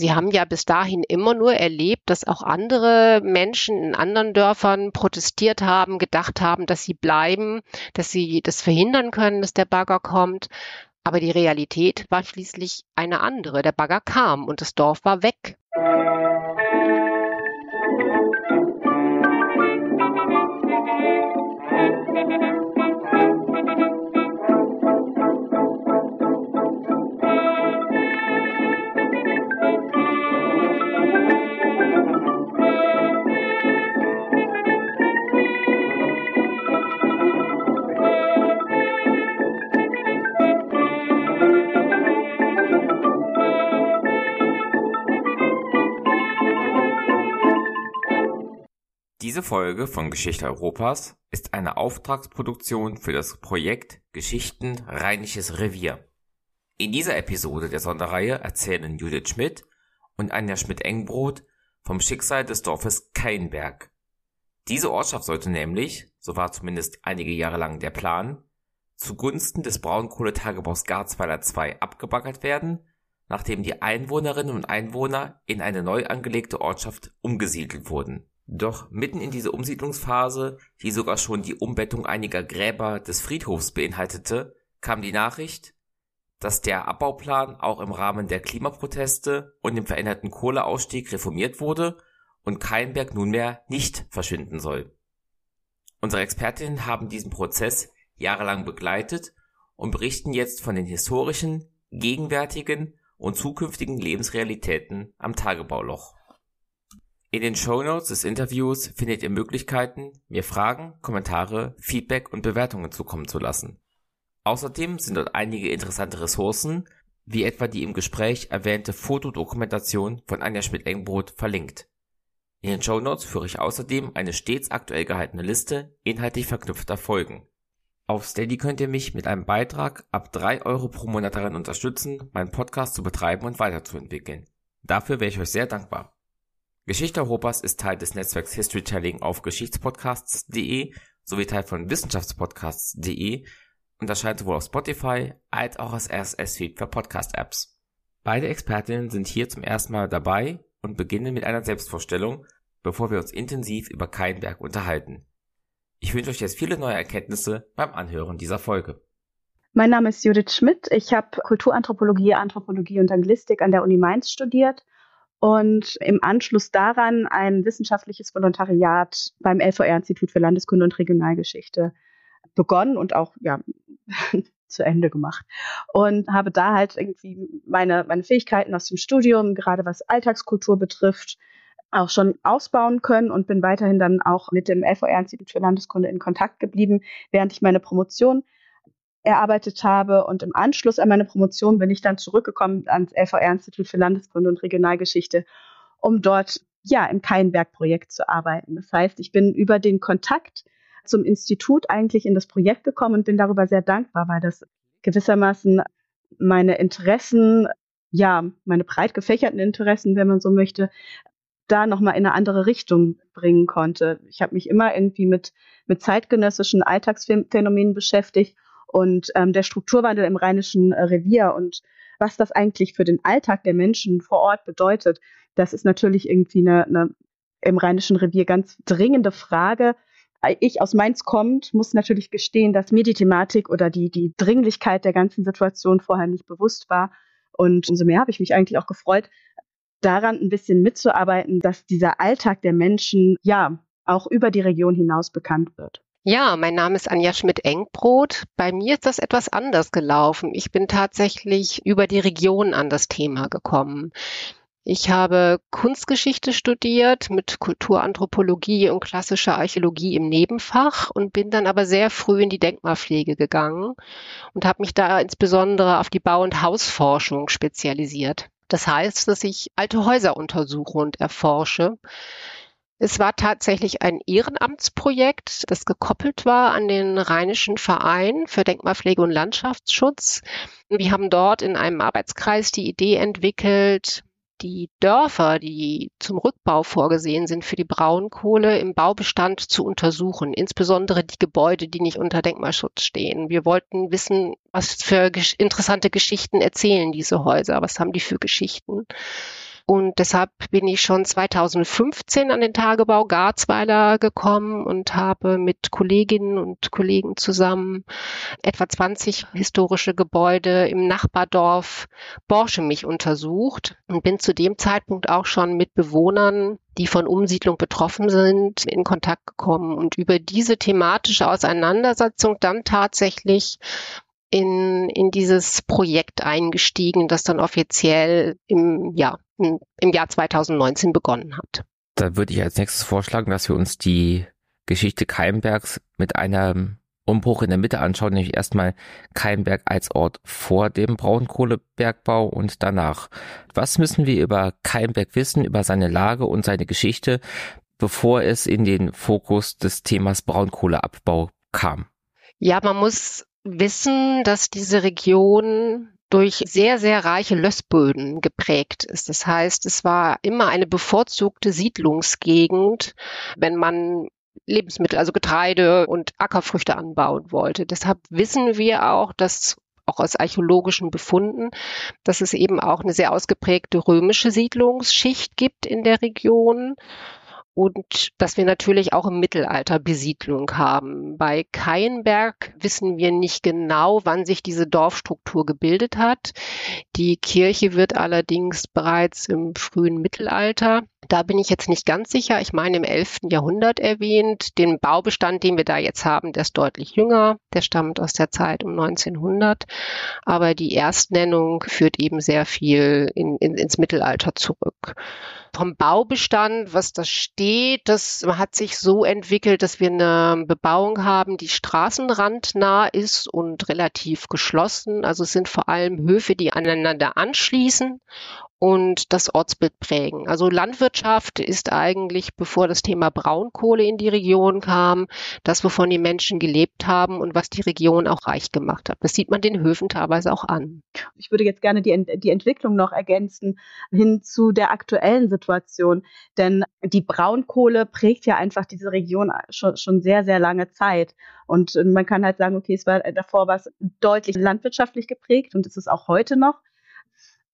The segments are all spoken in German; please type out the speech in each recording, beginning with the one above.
Sie haben ja bis dahin immer nur erlebt, dass auch andere Menschen in anderen Dörfern protestiert haben, gedacht haben, dass sie bleiben, dass sie das verhindern können, dass der Bagger kommt. Aber die Realität war schließlich eine andere. Der Bagger kam und das Dorf war weg. Diese Folge von Geschichte Europas ist eine Auftragsproduktion für das Projekt Geschichten Rheinisches Revier. In dieser Episode der Sonderreihe erzählen Judith Schmidt und Anja Schmidt-Engbrot vom Schicksal des Dorfes Keinberg. Diese Ortschaft sollte nämlich, so war zumindest einige Jahre lang der Plan, zugunsten des Braunkohletagebaus Garzweiler II abgebaggert werden, nachdem die Einwohnerinnen und Einwohner in eine neu angelegte Ortschaft umgesiedelt wurden doch mitten in diese Umsiedlungsphase, die sogar schon die Umbettung einiger Gräber des Friedhofs beinhaltete, kam die Nachricht, dass der Abbauplan auch im Rahmen der Klimaproteste und dem veränderten Kohleausstieg reformiert wurde und Keinberg nunmehr nicht verschwinden soll. Unsere Expertinnen haben diesen Prozess jahrelang begleitet und berichten jetzt von den historischen, gegenwärtigen und zukünftigen Lebensrealitäten am Tagebauloch. In den Shownotes des Interviews findet ihr Möglichkeiten, mir Fragen, Kommentare, Feedback und Bewertungen zukommen zu lassen. Außerdem sind dort einige interessante Ressourcen, wie etwa die im Gespräch erwähnte Fotodokumentation von Anja Schmidt-Engbrot verlinkt. In den Shownotes führe ich außerdem eine stets aktuell gehaltene Liste inhaltlich verknüpfter Folgen. Auf Steady könnt ihr mich mit einem Beitrag ab 3 Euro pro Monat daran unterstützen, meinen Podcast zu betreiben und weiterzuentwickeln. Dafür wäre ich euch sehr dankbar. Geschichte Europas ist Teil des Netzwerks Historytelling auf Geschichtspodcasts.de sowie Teil von Wissenschaftspodcasts.de und erscheint sowohl auf Spotify als auch als RSS-Feed für Podcast-Apps. Beide Expertinnen sind hier zum ersten Mal dabei und beginnen mit einer Selbstvorstellung, bevor wir uns intensiv über Keinberg unterhalten. Ich wünsche euch jetzt viele neue Erkenntnisse beim Anhören dieser Folge. Mein Name ist Judith Schmidt. Ich habe Kulturanthropologie, Anthropologie und Anglistik an der Uni Mainz studiert und im Anschluss daran ein wissenschaftliches Volontariat beim LVR-Institut für Landeskunde und Regionalgeschichte begonnen und auch ja, zu Ende gemacht. Und habe da halt irgendwie meine, meine Fähigkeiten aus dem Studium, gerade was Alltagskultur betrifft, auch schon ausbauen können und bin weiterhin dann auch mit dem LVR-Institut für Landeskunde in Kontakt geblieben, während ich meine Promotion erarbeitet habe. Und im Anschluss an meine Promotion bin ich dann zurückgekommen ans LVR-Institut für Landeskunde und Regionalgeschichte, um dort ja im Keinberg-Projekt zu arbeiten. Das heißt, ich bin über den Kontakt zum Institut eigentlich in das Projekt gekommen und bin darüber sehr dankbar, weil das gewissermaßen meine Interessen, ja, meine breit gefächerten Interessen, wenn man so möchte, da nochmal in eine andere Richtung bringen konnte. Ich habe mich immer irgendwie mit, mit zeitgenössischen Alltagsphänomenen beschäftigt und ähm, der Strukturwandel im Rheinischen äh, Revier und was das eigentlich für den Alltag der Menschen vor Ort bedeutet, das ist natürlich irgendwie eine, eine im Rheinischen Revier ganz dringende Frage. Ich aus Mainz kommt, muss natürlich gestehen, dass mir die Thematik oder die, die Dringlichkeit der ganzen Situation vorher nicht bewusst war. Und umso mehr habe ich mich eigentlich auch gefreut, daran ein bisschen mitzuarbeiten, dass dieser Alltag der Menschen ja auch über die Region hinaus bekannt wird. Ja, mein Name ist Anja Schmidt-Engbrot. Bei mir ist das etwas anders gelaufen. Ich bin tatsächlich über die Region an das Thema gekommen. Ich habe Kunstgeschichte studiert mit Kulturanthropologie und klassischer Archäologie im Nebenfach und bin dann aber sehr früh in die Denkmalpflege gegangen und habe mich da insbesondere auf die Bau- und Hausforschung spezialisiert. Das heißt, dass ich alte Häuser untersuche und erforsche. Es war tatsächlich ein Ehrenamtsprojekt, das gekoppelt war an den Rheinischen Verein für Denkmalpflege und Landschaftsschutz. Wir haben dort in einem Arbeitskreis die Idee entwickelt, die Dörfer, die zum Rückbau vorgesehen sind für die Braunkohle im Baubestand zu untersuchen, insbesondere die Gebäude, die nicht unter Denkmalschutz stehen. Wir wollten wissen, was für interessante Geschichten erzählen diese Häuser, was haben die für Geschichten. Und deshalb bin ich schon 2015 an den Tagebau Garzweiler gekommen und habe mit Kolleginnen und Kollegen zusammen etwa 20 historische Gebäude im Nachbardorf Borschemich untersucht und bin zu dem Zeitpunkt auch schon mit Bewohnern die von Umsiedlung betroffen sind, in Kontakt gekommen. Und über diese thematische Auseinandersetzung dann tatsächlich in, in dieses Projekt eingestiegen, das dann offiziell im, ja, im Jahr 2019 begonnen hat. Da würde ich als nächstes vorschlagen, dass wir uns die Geschichte Keimbergs mit einem Umbruch in der Mitte anschauen, nämlich erstmal Keimberg als Ort vor dem Braunkohlebergbau und danach. Was müssen wir über Keimberg wissen, über seine Lage und seine Geschichte, bevor es in den Fokus des Themas Braunkohleabbau kam? Ja, man muss wissen, dass diese Region durch sehr, sehr reiche Lössböden geprägt ist. Das heißt, es war immer eine bevorzugte Siedlungsgegend, wenn man Lebensmittel, also Getreide und Ackerfrüchte anbauen wollte. Deshalb wissen wir auch, dass auch aus archäologischen Befunden, dass es eben auch eine sehr ausgeprägte römische Siedlungsschicht gibt in der Region und dass wir natürlich auch im Mittelalter Besiedlung haben. Bei Keienberg wissen wir nicht genau, wann sich diese Dorfstruktur gebildet hat. Die Kirche wird allerdings bereits im frühen Mittelalter da bin ich jetzt nicht ganz sicher. Ich meine im 11. Jahrhundert erwähnt. Den Baubestand, den wir da jetzt haben, der ist deutlich jünger. Der stammt aus der Zeit um 1900. Aber die Erstnennung führt eben sehr viel in, in, ins Mittelalter zurück. Vom Baubestand, was da steht, das hat sich so entwickelt, dass wir eine Bebauung haben, die straßenrandnah ist und relativ geschlossen. Also es sind vor allem Höfe, die aneinander anschließen und das Ortsbild prägen. Also Landwirtschaft ist eigentlich, bevor das Thema Braunkohle in die Region kam, das, wovon die Menschen gelebt haben und was die Region auch reich gemacht hat. Das sieht man den Höfen teilweise auch an. Ich würde jetzt gerne die, die Entwicklung noch ergänzen hin zu der aktuellen Situation, denn die Braunkohle prägt ja einfach diese Region schon, schon sehr, sehr lange Zeit. Und man kann halt sagen, okay, es war davor war es deutlich landwirtschaftlich geprägt und es ist auch heute noch.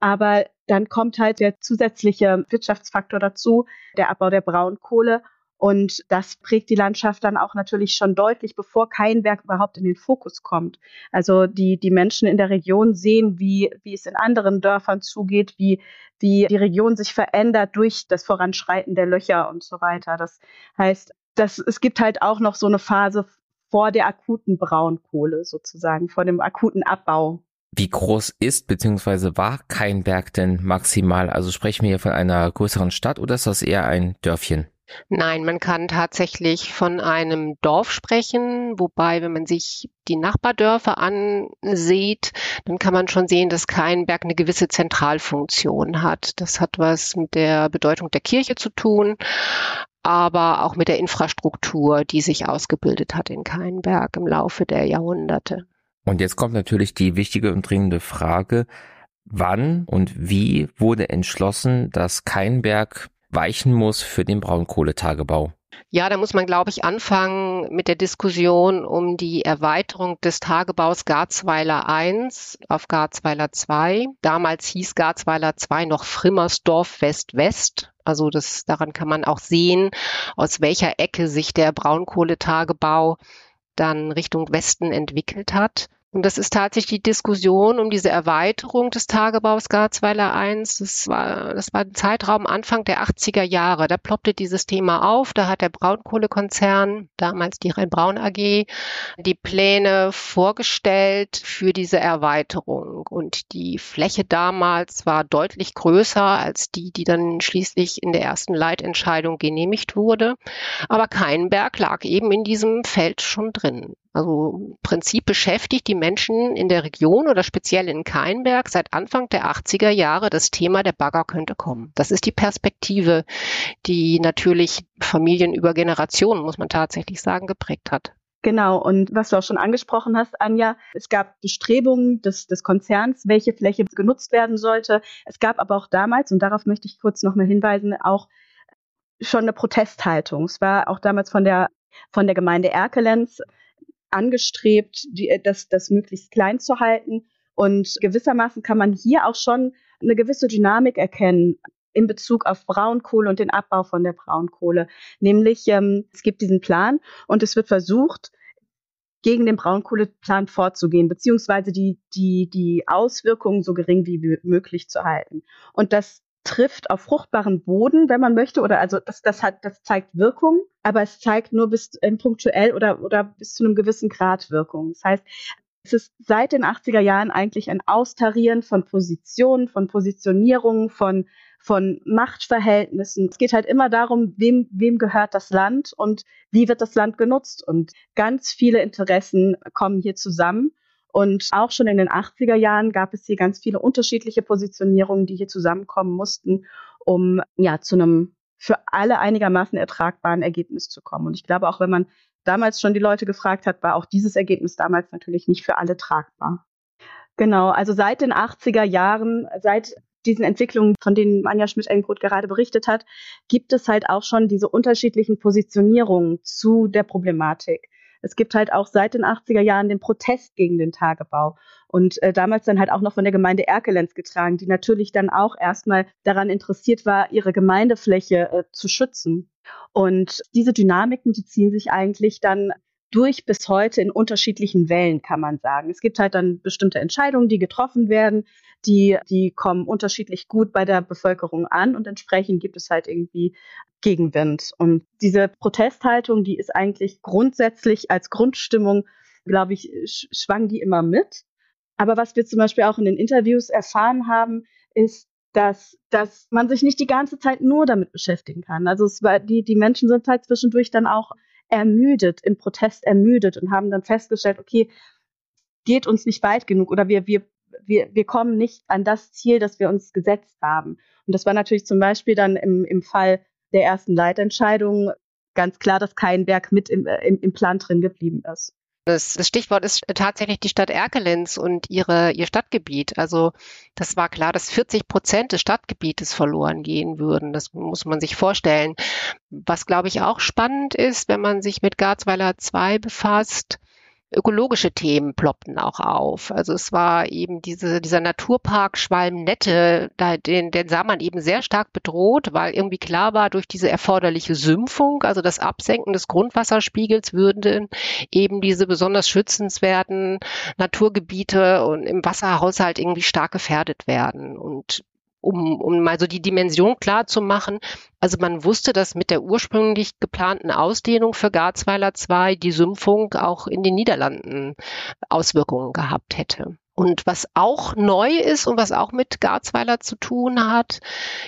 Aber dann kommt halt der zusätzliche Wirtschaftsfaktor dazu, der Abbau der Braunkohle. Und das prägt die Landschaft dann auch natürlich schon deutlich, bevor kein Berg überhaupt in den Fokus kommt. Also die, die Menschen in der Region sehen, wie, wie es in anderen Dörfern zugeht, wie, wie die Region sich verändert durch das Voranschreiten der Löcher und so weiter. Das heißt, dass es gibt halt auch noch so eine Phase vor der akuten Braunkohle sozusagen, vor dem akuten Abbau wie groß ist bzw. war Keinberg denn maximal? Also sprechen wir hier von einer größeren Stadt oder ist das eher ein Dörfchen? Nein, man kann tatsächlich von einem Dorf sprechen, wobei, wenn man sich die Nachbardörfer ansieht, dann kann man schon sehen, dass Keinberg eine gewisse Zentralfunktion hat. Das hat was mit der Bedeutung der Kirche zu tun, aber auch mit der Infrastruktur, die sich ausgebildet hat in Keinberg im Laufe der Jahrhunderte. Und jetzt kommt natürlich die wichtige und dringende Frage, wann und wie wurde entschlossen, dass kein Berg weichen muss für den Braunkohletagebau? Ja, da muss man, glaube ich, anfangen mit der Diskussion um die Erweiterung des Tagebaus Garzweiler I auf Garzweiler II. Damals hieß Garzweiler II noch Frimmersdorf West-West. Also das, daran kann man auch sehen, aus welcher Ecke sich der Braunkohletagebau dann Richtung Westen entwickelt hat. Und das ist tatsächlich die Diskussion um diese Erweiterung des Tagebaus Garzweiler I. Das war, das war ein Zeitraum Anfang der 80er Jahre. Da ploppte dieses Thema auf. Da hat der Braunkohlekonzern, damals die Rhein-Braun AG, die Pläne vorgestellt für diese Erweiterung. Und die Fläche damals war deutlich größer als die, die dann schließlich in der ersten Leitentscheidung genehmigt wurde. Aber kein Berg lag eben in diesem Feld schon drin. Also im Prinzip beschäftigt die Menschen in der Region oder speziell in Keinberg seit Anfang der 80er Jahre das Thema, der Bagger könnte kommen. Das ist die Perspektive, die natürlich Familien über Generationen, muss man tatsächlich sagen, geprägt hat. Genau, und was du auch schon angesprochen hast, Anja, es gab Bestrebungen des, des Konzerns, welche Fläche genutzt werden sollte. Es gab aber auch damals, und darauf möchte ich kurz nochmal hinweisen, auch schon eine Protesthaltung. Es war auch damals von der, von der Gemeinde Erkelenz angestrebt, die, äh, das, das möglichst klein zu halten. Und gewissermaßen kann man hier auch schon eine gewisse Dynamik erkennen in Bezug auf Braunkohle und den Abbau von der Braunkohle. Nämlich, ähm, es gibt diesen Plan und es wird versucht, gegen den Braunkohleplan vorzugehen, beziehungsweise die, die, die Auswirkungen so gering wie möglich zu halten. Und das trifft auf fruchtbaren Boden, wenn man möchte, oder also das, das hat, das zeigt Wirkung, aber es zeigt nur bis ähm, punktuell oder, oder bis zu einem gewissen Grad Wirkung. Das heißt, es ist seit den 80er Jahren eigentlich ein Austarieren von Positionen, von Positionierungen, von, von Machtverhältnissen. Es geht halt immer darum, wem, wem gehört das Land und wie wird das Land genutzt. Und ganz viele Interessen kommen hier zusammen. Und auch schon in den 80er Jahren gab es hier ganz viele unterschiedliche Positionierungen, die hier zusammenkommen mussten, um ja zu einem für alle einigermaßen ertragbaren Ergebnis zu kommen. Und ich glaube, auch wenn man damals schon die Leute gefragt hat, war auch dieses Ergebnis damals natürlich nicht für alle tragbar. Genau, also seit den 80er Jahren, seit diesen Entwicklungen, von denen Anja Schmidt-Engroth gerade berichtet hat, gibt es halt auch schon diese unterschiedlichen Positionierungen zu der Problematik es gibt halt auch seit den 80er Jahren den Protest gegen den Tagebau. Und äh, damals dann halt auch noch von der Gemeinde Erkelenz getragen, die natürlich dann auch erstmal daran interessiert war, ihre Gemeindefläche äh, zu schützen. Und diese Dynamiken, die ziehen sich eigentlich dann durch bis heute in unterschiedlichen Wellen, kann man sagen. Es gibt halt dann bestimmte Entscheidungen, die getroffen werden, die, die kommen unterschiedlich gut bei der Bevölkerung an und entsprechend gibt es halt irgendwie Gegenwind. Und diese Protesthaltung, die ist eigentlich grundsätzlich als Grundstimmung, glaube ich, schwang die immer mit. Aber was wir zum Beispiel auch in den Interviews erfahren haben, ist, dass, dass man sich nicht die ganze Zeit nur damit beschäftigen kann. Also es war, die, die Menschen sind halt zwischendurch dann auch ermüdet, im Protest ermüdet und haben dann festgestellt, okay, geht uns nicht weit genug oder wir, wir, wir, wir kommen nicht an das Ziel, das wir uns gesetzt haben. Und das war natürlich zum Beispiel dann im, im Fall der ersten Leitentscheidung ganz klar, dass kein Werk mit im, äh, im, im Plan drin geblieben ist. Das, das, Stichwort ist tatsächlich die Stadt Erkelenz und ihre, ihr Stadtgebiet. Also das war klar, dass 40 Prozent des Stadtgebietes verloren gehen würden. Das muss man sich vorstellen. Was, glaube ich, auch spannend ist, wenn man sich mit Garzweiler 2 befasst, ökologische Themen ploppten auch auf. Also es war eben diese, dieser Naturpark Schwalmnette, da, den, den sah man eben sehr stark bedroht, weil irgendwie klar war, durch diese erforderliche Sümpfung, also das Absenken des Grundwasserspiegels, würden eben diese besonders schützenswerten Naturgebiete und im Wasserhaushalt irgendwie stark gefährdet werden. Und um, um mal so die Dimension klar zu machen. Also man wusste, dass mit der ursprünglich geplanten Ausdehnung für Garzweiler 2 die Sümpfung auch in den Niederlanden Auswirkungen gehabt hätte. Und was auch neu ist und was auch mit Garzweiler zu tun hat,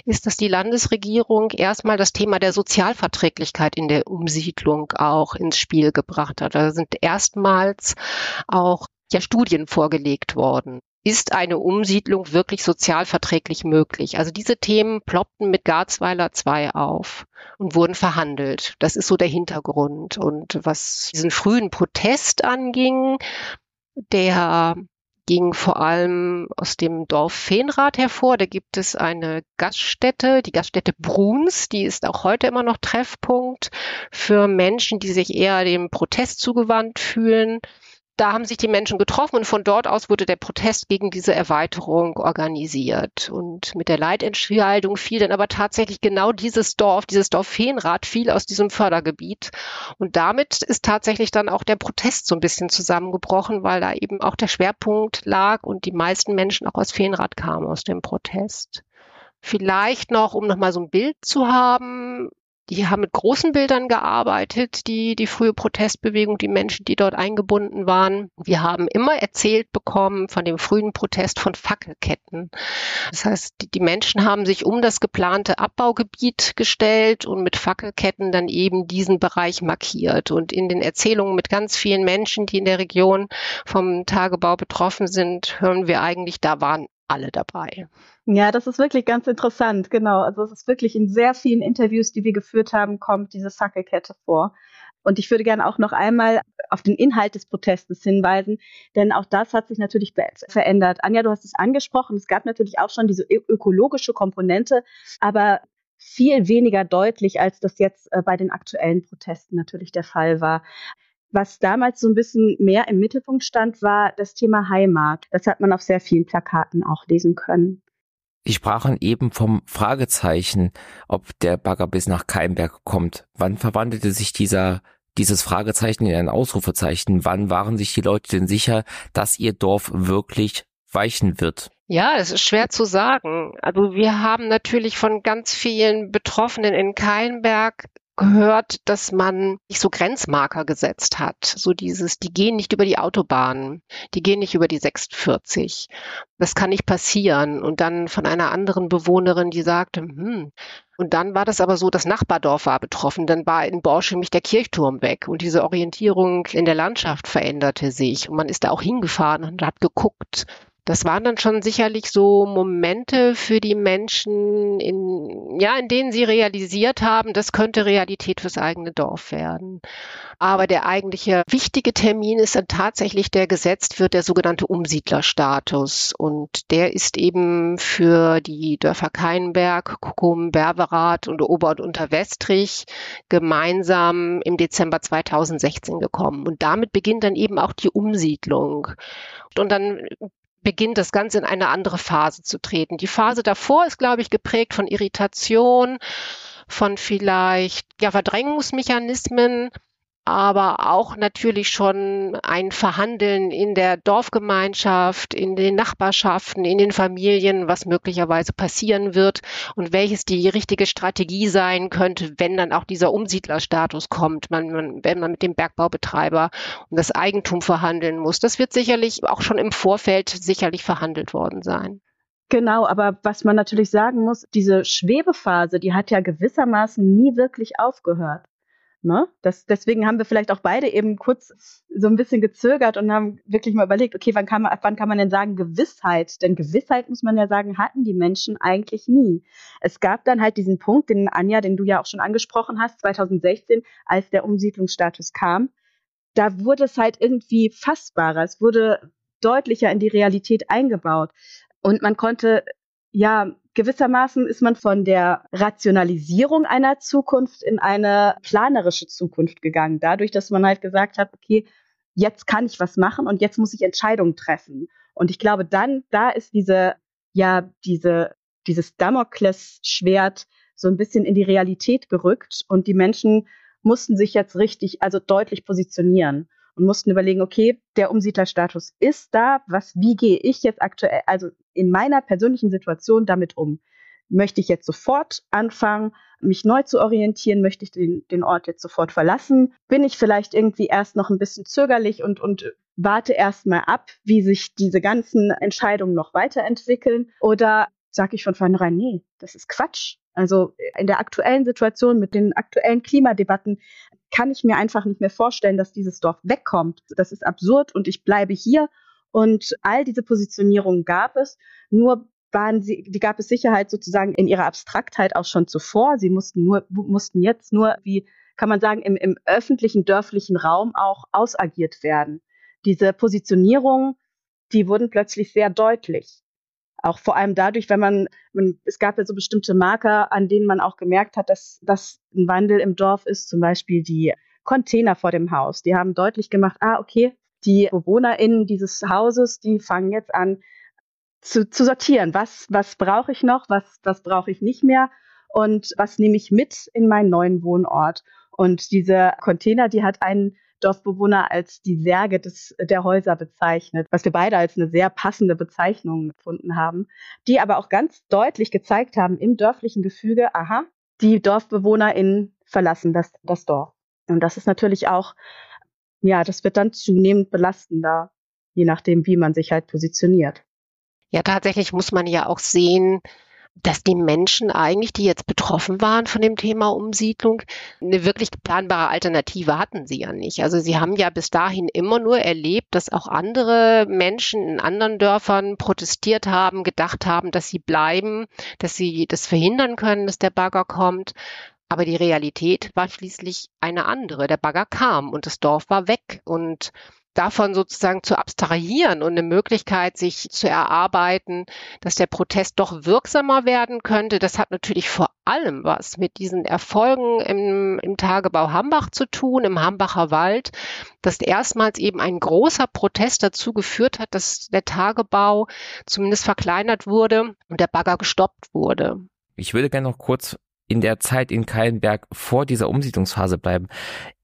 ist, dass die Landesregierung erstmal das Thema der Sozialverträglichkeit in der Umsiedlung auch ins Spiel gebracht hat. Da sind erstmals auch ja Studien vorgelegt worden ist eine Umsiedlung wirklich sozialverträglich möglich? Also diese Themen ploppten mit Garzweiler 2 auf und wurden verhandelt. Das ist so der Hintergrund. Und was diesen frühen Protest anging, der ging vor allem aus dem Dorf Feenrath hervor. Da gibt es eine Gaststätte, die Gaststätte Bruns, die ist auch heute immer noch Treffpunkt für Menschen, die sich eher dem Protest zugewandt fühlen da haben sich die Menschen getroffen und von dort aus wurde der Protest gegen diese Erweiterung organisiert. Und mit der Leitentscheidung fiel dann aber tatsächlich genau dieses Dorf, dieses Dorf Feenrath fiel aus diesem Fördergebiet. Und damit ist tatsächlich dann auch der Protest so ein bisschen zusammengebrochen, weil da eben auch der Schwerpunkt lag und die meisten Menschen auch aus Feenrath kamen aus dem Protest. Vielleicht noch, um nochmal so ein Bild zu haben, die haben mit großen Bildern gearbeitet, die, die frühe Protestbewegung, die Menschen, die dort eingebunden waren. Wir haben immer erzählt bekommen von dem frühen Protest von Fackelketten. Das heißt, die, die Menschen haben sich um das geplante Abbaugebiet gestellt und mit Fackelketten dann eben diesen Bereich markiert. Und in den Erzählungen mit ganz vielen Menschen, die in der Region vom Tagebau betroffen sind, hören wir eigentlich, da waren alle dabei. Ja, das ist wirklich ganz interessant, genau. Also es ist wirklich in sehr vielen Interviews, die wir geführt haben, kommt diese Fackelkette vor. Und ich würde gerne auch noch einmal auf den Inhalt des Protestes hinweisen, denn auch das hat sich natürlich verändert. Anja, du hast es angesprochen, es gab natürlich auch schon diese ökologische Komponente, aber viel weniger deutlich, als das jetzt äh, bei den aktuellen Protesten natürlich der Fall war. Was damals so ein bisschen mehr im Mittelpunkt stand, war das Thema Heimat. Das hat man auf sehr vielen Plakaten auch lesen können. Sie sprachen eben vom Fragezeichen, ob der Bagger bis nach Keimberg kommt. Wann verwandelte sich dieser dieses Fragezeichen in ein Ausrufezeichen? Wann waren sich die Leute denn sicher, dass ihr Dorf wirklich weichen wird? Ja, es ist schwer zu sagen. Also wir haben natürlich von ganz vielen Betroffenen in Keilenberg gehört, dass man nicht so Grenzmarker gesetzt hat. So dieses, die gehen nicht über die Autobahn, die gehen nicht über die 46. Das kann nicht passieren. Und dann von einer anderen Bewohnerin, die sagte, hm, und dann war das aber so, das Nachbardorf war betroffen. Dann war in Borsch nämlich der Kirchturm weg und diese Orientierung in der Landschaft veränderte sich. Und man ist da auch hingefahren und hat geguckt, das waren dann schon sicherlich so Momente für die Menschen, in, ja, in denen sie realisiert haben, das könnte Realität fürs eigene Dorf werden. Aber der eigentliche wichtige Termin ist dann tatsächlich, der gesetzt wird, der sogenannte Umsiedlerstatus. Und der ist eben für die Dörfer Keinberg, Kuckum, Berberath und Ober- und Unterwestrich gemeinsam im Dezember 2016 gekommen. Und damit beginnt dann eben auch die Umsiedlung. Und dann beginnt das Ganze in eine andere Phase zu treten. Die Phase davor ist, glaube ich, geprägt von Irritation, von vielleicht ja, Verdrängungsmechanismen, aber auch natürlich schon ein Verhandeln in der Dorfgemeinschaft, in den Nachbarschaften, in den Familien, was möglicherweise passieren wird und welches die richtige Strategie sein könnte, wenn dann auch dieser Umsiedlerstatus kommt, man, man, wenn man mit dem Bergbaubetreiber um das Eigentum verhandeln muss. Das wird sicherlich auch schon im Vorfeld sicherlich verhandelt worden sein. Genau, aber was man natürlich sagen muss, diese Schwebephase, die hat ja gewissermaßen nie wirklich aufgehört. Ne? Das, deswegen haben wir vielleicht auch beide eben kurz so ein bisschen gezögert und haben wirklich mal überlegt, okay, wann kann man, wann kann man denn sagen Gewissheit? Denn Gewissheit, muss man ja sagen, hatten die Menschen eigentlich nie. Es gab dann halt diesen Punkt, den Anja, den du ja auch schon angesprochen hast, 2016, als der Umsiedlungsstatus kam. Da wurde es halt irgendwie fassbarer. Es wurde deutlicher in die Realität eingebaut. Und man konnte ja gewissermaßen ist man von der Rationalisierung einer Zukunft in eine planerische Zukunft gegangen, dadurch, dass man halt gesagt hat, okay, jetzt kann ich was machen und jetzt muss ich Entscheidungen treffen. Und ich glaube, dann, da ist diese, ja, diese, dieses Damoklesschwert so ein bisschen in die Realität gerückt und die Menschen mussten sich jetzt richtig, also deutlich positionieren und mussten überlegen, okay, der Umsiedlerstatus ist da, was, wie gehe ich jetzt aktuell, also in meiner persönlichen Situation damit um? Möchte ich jetzt sofort anfangen, mich neu zu orientieren? Möchte ich den, den Ort jetzt sofort verlassen? Bin ich vielleicht irgendwie erst noch ein bisschen zögerlich und, und warte erst mal ab, wie sich diese ganzen Entscheidungen noch weiterentwickeln? Oder sage ich von vornherein, nee, das ist Quatsch. Also in der aktuellen Situation mit den aktuellen Klimadebatten kann ich mir einfach nicht mehr vorstellen, dass dieses Dorf wegkommt. Das ist absurd und ich bleibe hier. Und all diese Positionierungen gab es. Nur waren sie, die gab es Sicherheit sozusagen in ihrer Abstraktheit auch schon zuvor. Sie mussten nur, mussten jetzt nur, wie kann man sagen, im, im öffentlichen dörflichen Raum auch ausagiert werden. Diese Positionierungen, die wurden plötzlich sehr deutlich. Auch vor allem dadurch, wenn man, man, es gab ja so bestimmte Marker, an denen man auch gemerkt hat, dass, dass ein Wandel im Dorf ist, zum Beispiel die Container vor dem Haus. Die haben deutlich gemacht, ah, okay, die BewohnerInnen dieses Hauses, die fangen jetzt an zu, zu sortieren. Was, was brauche ich noch? Was, was brauche ich nicht mehr? Und was nehme ich mit in meinen neuen Wohnort? Und diese Container, die hat einen Dorfbewohner als die Särge des, der Häuser bezeichnet, was wir beide als eine sehr passende Bezeichnung gefunden haben, die aber auch ganz deutlich gezeigt haben im dörflichen Gefüge, aha, die DorfbewohnerInnen verlassen das, das Dorf. Und das ist natürlich auch, ja, das wird dann zunehmend belastender, je nachdem, wie man sich halt positioniert. Ja, tatsächlich muss man ja auch sehen, dass die Menschen eigentlich, die jetzt betroffen waren von dem Thema Umsiedlung, eine wirklich planbare Alternative hatten sie ja nicht. Also sie haben ja bis dahin immer nur erlebt, dass auch andere Menschen in anderen Dörfern protestiert haben, gedacht haben, dass sie bleiben, dass sie das verhindern können, dass der Bagger kommt. Aber die Realität war schließlich eine andere. Der Bagger kam und das Dorf war weg. Und davon sozusagen zu abstrahieren und eine Möglichkeit, sich zu erarbeiten, dass der Protest doch wirksamer werden könnte, das hat natürlich vor allem was mit diesen Erfolgen im, im Tagebau Hambach zu tun, im Hambacher Wald, dass erstmals eben ein großer Protest dazu geführt hat, dass der Tagebau zumindest verkleinert wurde und der Bagger gestoppt wurde. Ich würde gerne noch kurz in der Zeit in Kallenberg vor dieser Umsiedlungsphase bleiben.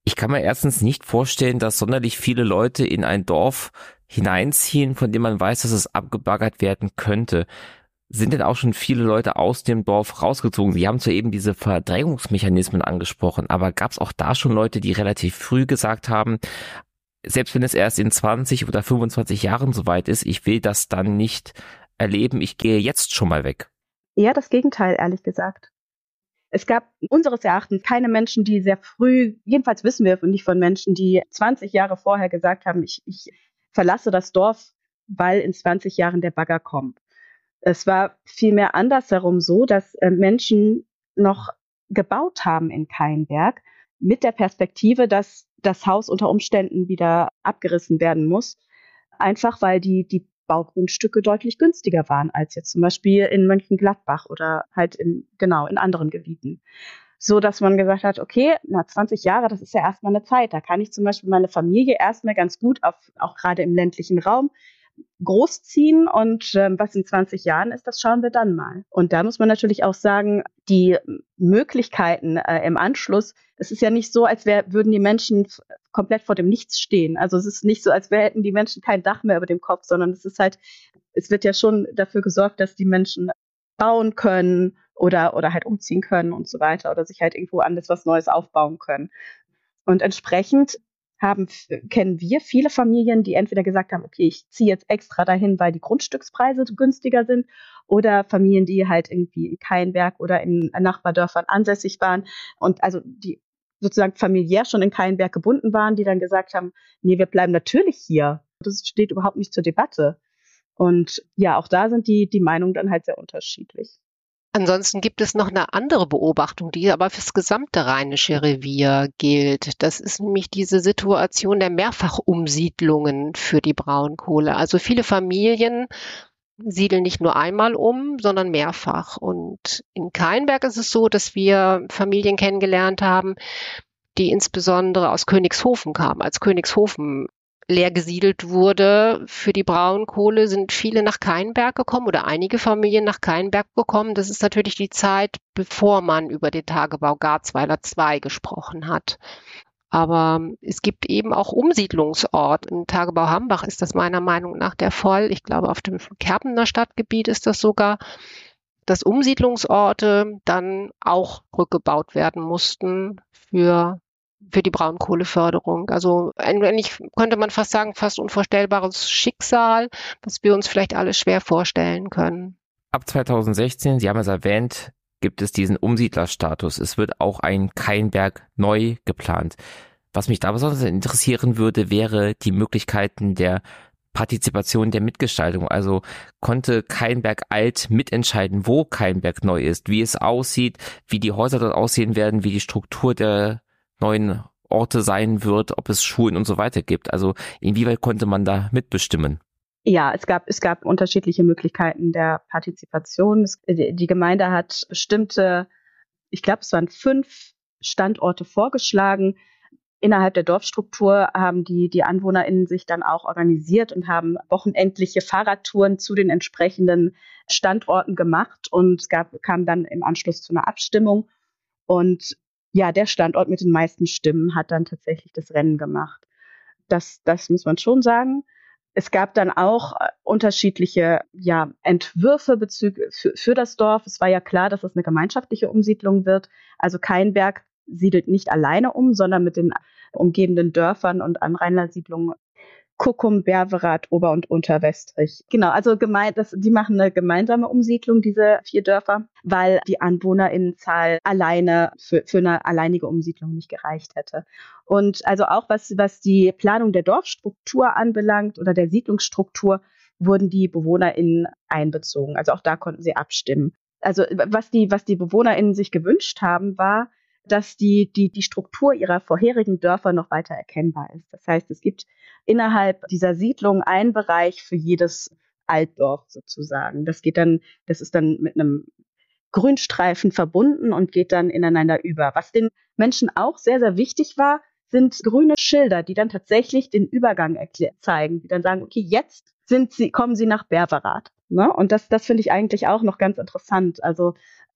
Ich kann mir erstens nicht vorstellen, dass sonderlich viele Leute in ein Dorf hineinziehen, von dem man weiß, dass es abgebaggert werden könnte. Sind denn auch schon viele Leute aus dem Dorf rausgezogen? Sie haben zwar eben diese Verdrängungsmechanismen angesprochen, aber gab es auch da schon Leute, die relativ früh gesagt haben, selbst wenn es erst in 20 oder 25 Jahren soweit ist, ich will das dann nicht erleben, ich gehe jetzt schon mal weg. Ja, das Gegenteil, ehrlich gesagt. Es gab unseres Erachtens keine Menschen, die sehr früh, jedenfalls wissen wir nicht von Menschen, die 20 Jahre vorher gesagt haben, ich, ich verlasse das Dorf, weil in 20 Jahren der Bagger kommt. Es war vielmehr andersherum so, dass äh, Menschen noch gebaut haben in Keinberg mit der Perspektive, dass das Haus unter Umständen wieder abgerissen werden muss. Einfach weil die, die Baugrundstücke deutlich günstiger waren als jetzt zum Beispiel in Mönchengladbach oder halt in, genau, in anderen Gebieten. So dass man gesagt hat, okay, na, 20 Jahre, das ist ja erstmal eine Zeit. Da kann ich zum Beispiel meine Familie erstmal ganz gut auf, auch gerade im ländlichen Raum, großziehen und ähm, was in 20 Jahren ist, das schauen wir dann mal. Und da muss man natürlich auch sagen, die Möglichkeiten äh, im Anschluss, es ist ja nicht so, als wär, würden die Menschen komplett vor dem Nichts stehen. Also es ist nicht so, als hätten die Menschen kein Dach mehr über dem Kopf, sondern es ist halt, es wird ja schon dafür gesorgt, dass die Menschen bauen können oder, oder halt umziehen können und so weiter oder sich halt irgendwo anders was Neues aufbauen können. Und entsprechend haben, kennen wir viele Familien, die entweder gesagt haben, okay, ich ziehe jetzt extra dahin, weil die Grundstückspreise günstiger sind, oder Familien, die halt irgendwie in Keinberg oder in Nachbardörfern ansässig waren und also die sozusagen familiär schon in Keinberg gebunden waren, die dann gesagt haben, nee, wir bleiben natürlich hier. Das steht überhaupt nicht zur Debatte. Und ja, auch da sind die, die Meinungen dann halt sehr unterschiedlich. Ansonsten gibt es noch eine andere Beobachtung, die aber fürs gesamte Rheinische Revier gilt. Das ist nämlich diese Situation der Mehrfachumsiedlungen für die Braunkohle. Also viele Familien siedeln nicht nur einmal um, sondern mehrfach. Und in Keinberg ist es so, dass wir Familien kennengelernt haben, die insbesondere aus Königshofen kamen, als Königshofen leer gesiedelt wurde für die Braunkohle, sind viele nach Keinberg gekommen oder einige Familien nach Keinberg gekommen. Das ist natürlich die Zeit, bevor man über den Tagebau Garzweiler 2 gesprochen hat. Aber es gibt eben auch Umsiedlungsort. Im Tagebau Hambach ist das meiner Meinung nach der Fall. Ich glaube, auf dem Kerpener Stadtgebiet ist das sogar, dass Umsiedlungsorte dann auch rückgebaut werden mussten für für die Braunkohleförderung. Also eigentlich könnte man fast sagen, fast unvorstellbares Schicksal, was wir uns vielleicht alle schwer vorstellen können. Ab 2016, Sie haben es erwähnt, gibt es diesen Umsiedlerstatus. Es wird auch ein Keinberg neu geplant. Was mich da besonders interessieren würde, wäre die Möglichkeiten der Partizipation der Mitgestaltung. Also konnte Keinberg alt mitentscheiden, wo Keinberg neu ist, wie es aussieht, wie die Häuser dort aussehen werden, wie die Struktur der neuen Orte sein wird, ob es Schulen und so weiter gibt. Also inwieweit konnte man da mitbestimmen? Ja, es gab, es gab unterschiedliche Möglichkeiten der Partizipation. die Gemeinde hat bestimmte, ich glaube, es waren fünf Standorte vorgeschlagen. Innerhalb der Dorfstruktur haben die, die AnwohnerInnen sich dann auch organisiert und haben wochenendliche Fahrradtouren zu den entsprechenden Standorten gemacht und es gab, kam dann im Anschluss zu einer Abstimmung. Und ja, der Standort mit den meisten Stimmen hat dann tatsächlich das Rennen gemacht. Das, das muss man schon sagen. Es gab dann auch äh, unterschiedliche ja, Entwürfe bezüglich für, für das Dorf. Es war ja klar, dass es eine gemeinschaftliche Umsiedlung wird. Also Keinberg siedelt nicht alleine um, sondern mit den umgebenden Dörfern und Anrainersiedlungen Kuckum, Berverath, Ober- und Unterwestrich. Genau, also gemeint, die machen eine gemeinsame Umsiedlung, diese vier Dörfer, weil die Anwohnerinnenzahl alleine für, für eine alleinige Umsiedlung nicht gereicht hätte. Und also auch was, was die Planung der Dorfstruktur anbelangt oder der Siedlungsstruktur, wurden die BewohnerInnen einbezogen. Also auch da konnten sie abstimmen. Also was die, was die BewohnerInnen sich gewünscht haben, war, dass die, die, die Struktur ihrer vorherigen Dörfer noch weiter erkennbar ist. Das heißt, es gibt innerhalb dieser Siedlung einen Bereich für jedes Altdorf sozusagen. Das geht dann, das ist dann mit einem Grünstreifen verbunden und geht dann ineinander über. Was den Menschen auch sehr, sehr wichtig war, sind grüne Schilder, die dann tatsächlich den Übergang zeigen, die dann sagen, okay, jetzt sind sie, kommen sie nach Berberat. Ne? Und das, das finde ich eigentlich auch noch ganz interessant. Also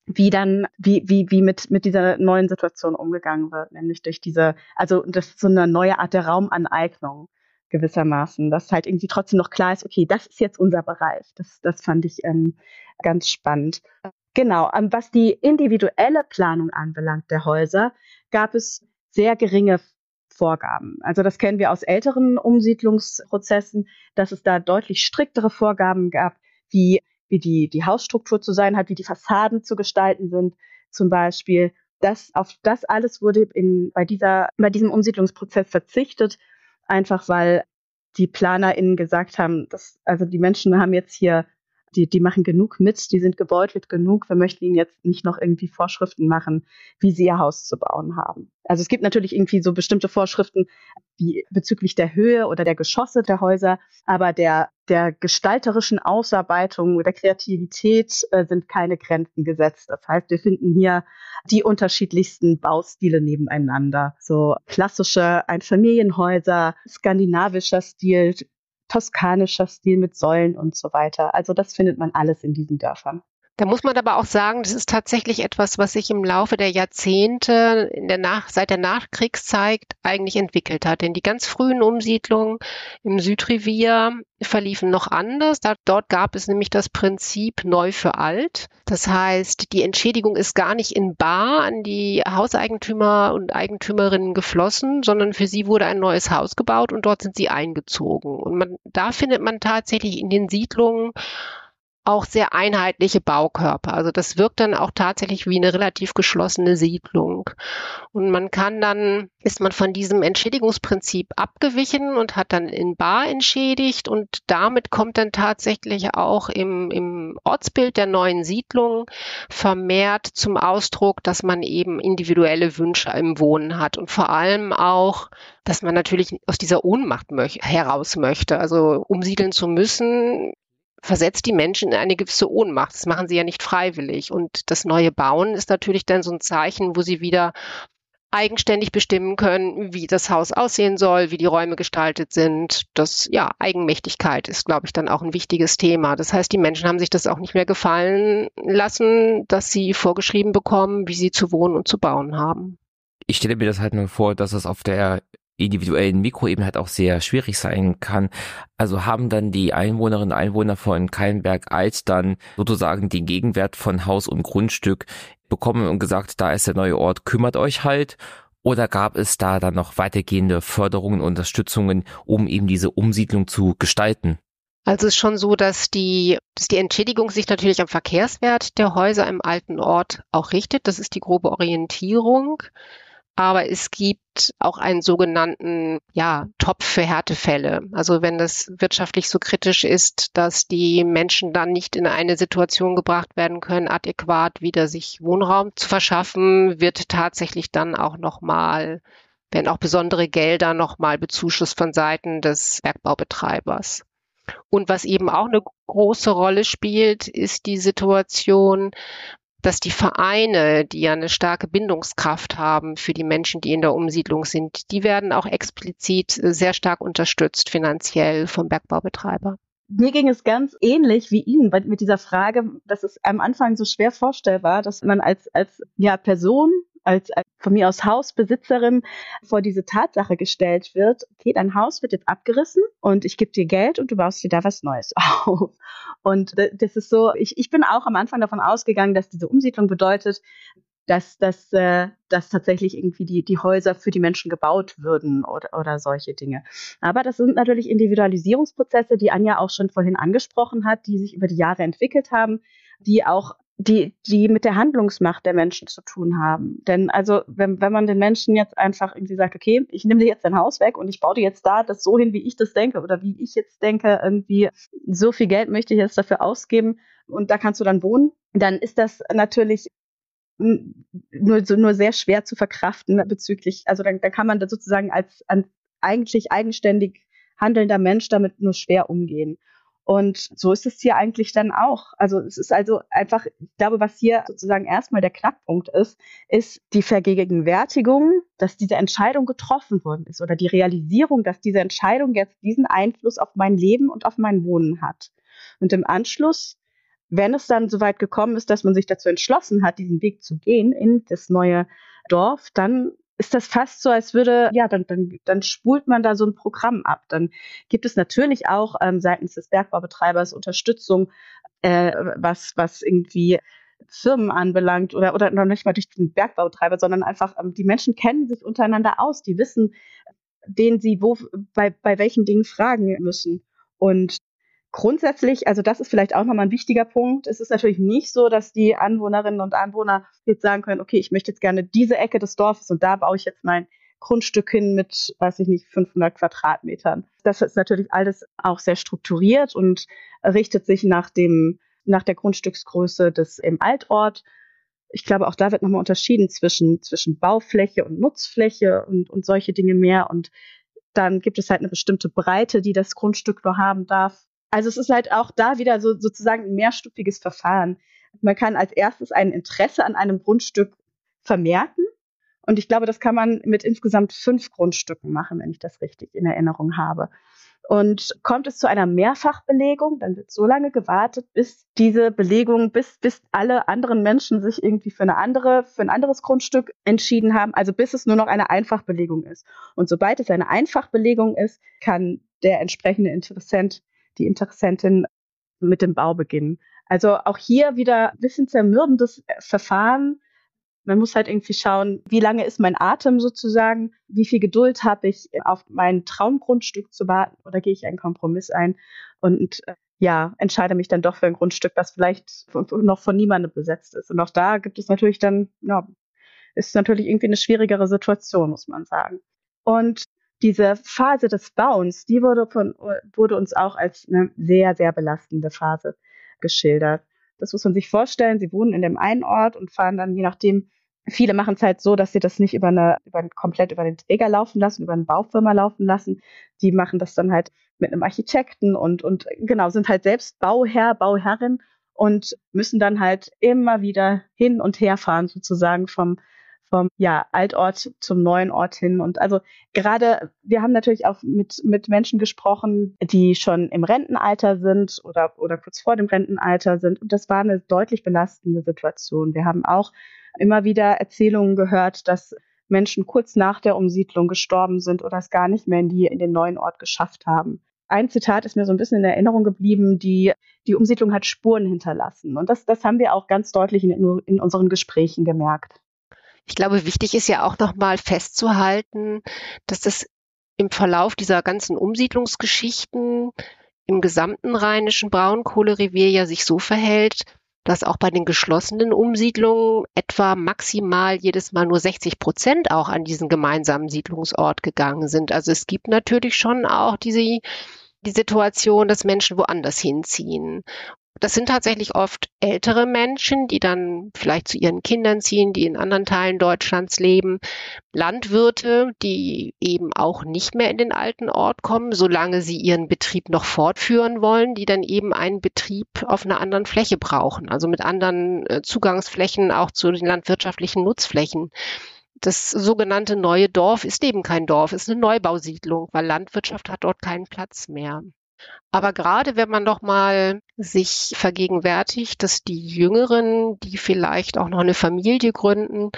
wie dann, wie, wie, wie mit, mit dieser neuen Situation umgegangen wird, nämlich durch diese, also das ist so eine neue Art der Raumaneignung gewissermaßen, dass halt irgendwie trotzdem noch klar ist, okay, das ist jetzt unser Bereich. Das, das fand ich ähm, ganz spannend. Genau, ähm, was die individuelle Planung anbelangt der Häuser, gab es sehr geringe Vorgaben. Also das kennen wir aus älteren Umsiedlungsprozessen, dass es da deutlich striktere Vorgaben gab, wie, wie die, die Hausstruktur zu sein hat, wie die Fassaden zu gestalten sind, zum Beispiel. Das, auf das alles wurde in, bei, dieser, bei diesem Umsiedlungsprozess verzichtet, einfach weil die PlanerInnen gesagt haben, dass, also die Menschen haben jetzt hier die, die machen genug mit, die sind gebeutelt genug. Wir möchten ihnen jetzt nicht noch irgendwie Vorschriften machen, wie sie ihr Haus zu bauen haben. Also es gibt natürlich irgendwie so bestimmte Vorschriften wie bezüglich der Höhe oder der Geschosse der Häuser, aber der, der gestalterischen Ausarbeitung, der Kreativität äh, sind keine Grenzen gesetzt. Das heißt, wir finden hier die unterschiedlichsten Baustile nebeneinander. So klassische Einfamilienhäuser, skandinavischer Stil, toskanischer Stil mit Säulen und so weiter. Also das findet man alles in diesen Dörfern. Da muss man aber auch sagen, das ist tatsächlich etwas, was sich im Laufe der Jahrzehnte in der Nach seit der Nachkriegszeit eigentlich entwickelt hat. Denn die ganz frühen Umsiedlungen im Südrevier verliefen noch anders. Da, dort gab es nämlich das Prinzip neu für alt. Das heißt, die Entschädigung ist gar nicht in bar an die Hauseigentümer und Eigentümerinnen geflossen, sondern für sie wurde ein neues Haus gebaut und dort sind sie eingezogen. Und man, da findet man tatsächlich in den Siedlungen auch sehr einheitliche Baukörper. Also das wirkt dann auch tatsächlich wie eine relativ geschlossene Siedlung. Und man kann dann, ist man von diesem Entschädigungsprinzip abgewichen und hat dann in Bar entschädigt und damit kommt dann tatsächlich auch im, im Ortsbild der neuen Siedlung vermehrt zum Ausdruck, dass man eben individuelle Wünsche im Wohnen hat und vor allem auch dass man natürlich aus dieser Ohnmacht möch heraus möchte. Also umsiedeln zu müssen, versetzt die Menschen in eine gewisse Ohnmacht. Das machen sie ja nicht freiwillig. Und das neue Bauen ist natürlich dann so ein Zeichen, wo sie wieder eigenständig bestimmen können, wie das Haus aussehen soll, wie die Räume gestaltet sind. Das, ja, Eigenmächtigkeit ist, glaube ich, dann auch ein wichtiges Thema. Das heißt, die Menschen haben sich das auch nicht mehr gefallen lassen, dass sie vorgeschrieben bekommen, wie sie zu wohnen und zu bauen haben. Ich stelle mir das halt nur vor, dass es auf der individuellen Mikroebene halt auch sehr schwierig sein kann. Also haben dann die Einwohnerinnen und Einwohner von Kallenberg Alt dann sozusagen den Gegenwert von Haus und Grundstück bekommen und gesagt, da ist der neue Ort, kümmert euch halt. Oder gab es da dann noch weitergehende Förderungen Unterstützungen, um eben diese Umsiedlung zu gestalten? Also es ist schon so, dass die, dass die Entschädigung sich natürlich am Verkehrswert der Häuser im alten Ort auch richtet. Das ist die grobe Orientierung aber es gibt auch einen sogenannten ja, Topf für Härtefälle. Also wenn das wirtschaftlich so kritisch ist, dass die Menschen dann nicht in eine Situation gebracht werden können, adäquat wieder sich Wohnraum zu verschaffen, wird tatsächlich dann auch nochmal, werden auch besondere Gelder nochmal bezuschusst von Seiten des Bergbaubetreibers. Und was eben auch eine große Rolle spielt, ist die Situation, dass die Vereine, die ja eine starke Bindungskraft haben für die Menschen, die in der Umsiedlung sind, die werden auch explizit sehr stark unterstützt finanziell vom Bergbaubetreiber. Mir ging es ganz ähnlich wie Ihnen mit dieser Frage, dass es am Anfang so schwer vorstellbar, dass man als, als ja, Person als, von mir aus Hausbesitzerin vor diese Tatsache gestellt wird, okay, dein Haus wird jetzt abgerissen und ich gebe dir Geld und du baust dir da was Neues auf. Und das ist so, ich, ich bin auch am Anfang davon ausgegangen, dass diese Umsiedlung bedeutet, dass, dass, äh, dass tatsächlich irgendwie die, die Häuser für die Menschen gebaut würden oder, oder solche Dinge. Aber das sind natürlich Individualisierungsprozesse, die Anja auch schon vorhin angesprochen hat, die sich über die Jahre entwickelt haben, die auch die, die mit der Handlungsmacht der Menschen zu tun haben. Denn also, wenn, wenn man den Menschen jetzt einfach irgendwie sagt, okay, ich nehme dir jetzt dein Haus weg und ich baue dir jetzt da das so hin, wie ich das denke oder wie ich jetzt denke, irgendwie so viel Geld möchte ich jetzt dafür ausgeben und da kannst du dann wohnen, dann ist das natürlich nur, so, nur sehr schwer zu verkraften bezüglich, also dann, dann kann man da sozusagen als an, eigentlich eigenständig handelnder Mensch damit nur schwer umgehen. Und so ist es hier eigentlich dann auch. Also es ist also einfach, ich glaube, was hier sozusagen erstmal der Knackpunkt ist, ist die Vergegenwärtigung, dass diese Entscheidung getroffen worden ist oder die Realisierung, dass diese Entscheidung jetzt diesen Einfluss auf mein Leben und auf mein Wohnen hat. Und im Anschluss, wenn es dann soweit gekommen ist, dass man sich dazu entschlossen hat, diesen Weg zu gehen in das neue Dorf, dann ist das fast so, als würde, ja, dann, dann, dann spult man da so ein Programm ab. Dann gibt es natürlich auch ähm, seitens des Bergbaubetreibers Unterstützung, äh, was, was irgendwie Firmen anbelangt oder, oder noch nicht mal durch den Bergbautreiber, sondern einfach, ähm, die Menschen kennen sich untereinander aus, die wissen, den sie wo, bei, bei welchen Dingen fragen müssen. Und Grundsätzlich, also das ist vielleicht auch nochmal ein wichtiger Punkt. Es ist natürlich nicht so, dass die Anwohnerinnen und Anwohner jetzt sagen können, okay, ich möchte jetzt gerne diese Ecke des Dorfes und da baue ich jetzt mein Grundstück hin mit, weiß ich nicht, 500 Quadratmetern. Das ist natürlich alles auch sehr strukturiert und richtet sich nach dem, nach der Grundstücksgröße des im Altort. Ich glaube, auch da wird nochmal unterschieden zwischen, zwischen Baufläche und Nutzfläche und, und solche Dinge mehr. Und dann gibt es halt eine bestimmte Breite, die das Grundstück nur haben darf. Also es ist halt auch da wieder so sozusagen ein mehrstufiges Verfahren. Man kann als erstes ein Interesse an einem Grundstück vermerken. Und ich glaube, das kann man mit insgesamt fünf Grundstücken machen, wenn ich das richtig in Erinnerung habe. Und kommt es zu einer Mehrfachbelegung, dann wird so lange gewartet, bis diese Belegung, bis, bis alle anderen Menschen sich irgendwie für eine andere, für ein anderes Grundstück entschieden haben, also bis es nur noch eine Einfachbelegung ist. Und sobald es eine Einfachbelegung ist, kann der entsprechende Interessent die Interessentin mit dem Bau beginnen. Also auch hier wieder ein bisschen zermürbendes Verfahren. Man muss halt irgendwie schauen, wie lange ist mein Atem sozusagen, wie viel Geduld habe ich, auf mein Traumgrundstück zu warten oder gehe ich einen Kompromiss ein und äh, ja, entscheide mich dann doch für ein Grundstück, das vielleicht noch von niemandem besetzt ist. Und auch da gibt es natürlich dann, ja, ist natürlich irgendwie eine schwierigere Situation, muss man sagen. Und diese Phase des Bauens, die wurde, von, wurde uns auch als eine sehr, sehr belastende Phase geschildert. Das muss man sich vorstellen. Sie wohnen in dem einen Ort und fahren dann, je nachdem, viele machen es halt so, dass sie das nicht über eine, über, komplett über den Träger laufen lassen, über eine Baufirma laufen lassen. Die machen das dann halt mit einem Architekten und, und genau, sind halt selbst Bauherr, Bauherrin und müssen dann halt immer wieder hin und her fahren, sozusagen vom vom ja, Altort zum neuen Ort hin. Und also gerade, wir haben natürlich auch mit, mit Menschen gesprochen, die schon im Rentenalter sind oder, oder kurz vor dem Rentenalter sind. Und das war eine deutlich belastende Situation. Wir haben auch immer wieder Erzählungen gehört, dass Menschen kurz nach der Umsiedlung gestorben sind oder es gar nicht mehr in, die, in den neuen Ort geschafft haben. Ein Zitat ist mir so ein bisschen in Erinnerung geblieben, die, die Umsiedlung hat Spuren hinterlassen. Und das, das haben wir auch ganz deutlich in, in unseren Gesprächen gemerkt. Ich glaube, wichtig ist ja auch nochmal festzuhalten, dass das im Verlauf dieser ganzen Umsiedlungsgeschichten im gesamten rheinischen Braunkohlerevier ja sich so verhält, dass auch bei den geschlossenen Umsiedlungen etwa maximal jedes Mal nur 60 Prozent auch an diesen gemeinsamen Siedlungsort gegangen sind. Also es gibt natürlich schon auch diese die Situation, dass Menschen woanders hinziehen. Das sind tatsächlich oft ältere Menschen, die dann vielleicht zu ihren Kindern ziehen, die in anderen Teilen Deutschlands leben. Landwirte, die eben auch nicht mehr in den alten Ort kommen, solange sie ihren Betrieb noch fortführen wollen, die dann eben einen Betrieb auf einer anderen Fläche brauchen, also mit anderen äh, Zugangsflächen auch zu den landwirtschaftlichen Nutzflächen. Das sogenannte neue Dorf ist eben kein Dorf, ist eine Neubausiedlung, weil Landwirtschaft hat dort keinen Platz mehr. Aber gerade wenn man doch mal sich vergegenwärtigt, dass die Jüngeren, die vielleicht auch noch eine Familie gründen,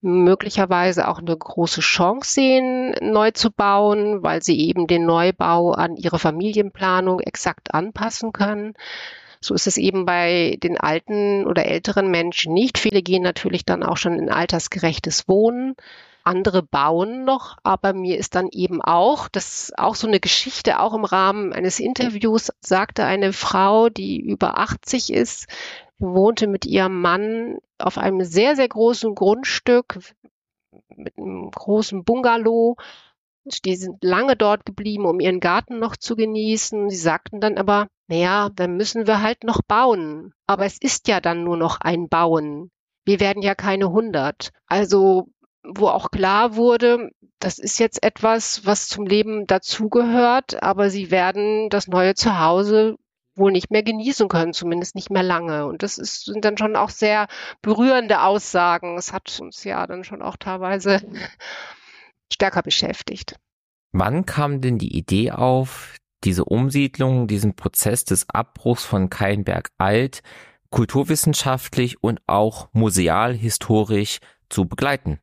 möglicherweise auch eine große Chance sehen, neu zu bauen, weil sie eben den Neubau an ihre Familienplanung exakt anpassen können. So ist es eben bei den alten oder älteren Menschen nicht. Viele gehen natürlich dann auch schon in altersgerechtes Wohnen andere bauen noch, aber mir ist dann eben auch, das ist auch so eine Geschichte, auch im Rahmen eines Interviews sagte eine Frau, die über 80 ist, wohnte mit ihrem Mann auf einem sehr, sehr großen Grundstück mit einem großen Bungalow. Die sind lange dort geblieben, um ihren Garten noch zu genießen. Sie sagten dann aber, naja, dann müssen wir halt noch bauen. Aber es ist ja dann nur noch ein Bauen. wir werden ja keine 100. Also wo auch klar wurde, das ist jetzt etwas, was zum Leben dazugehört, aber sie werden das neue Zuhause wohl nicht mehr genießen können, zumindest nicht mehr lange. Und das ist, sind dann schon auch sehr berührende Aussagen. Es hat uns ja dann schon auch teilweise stärker beschäftigt. Wann kam denn die Idee auf, diese Umsiedlung, diesen Prozess des Abbruchs von Keinberg Alt kulturwissenschaftlich und auch museal historisch zu begleiten?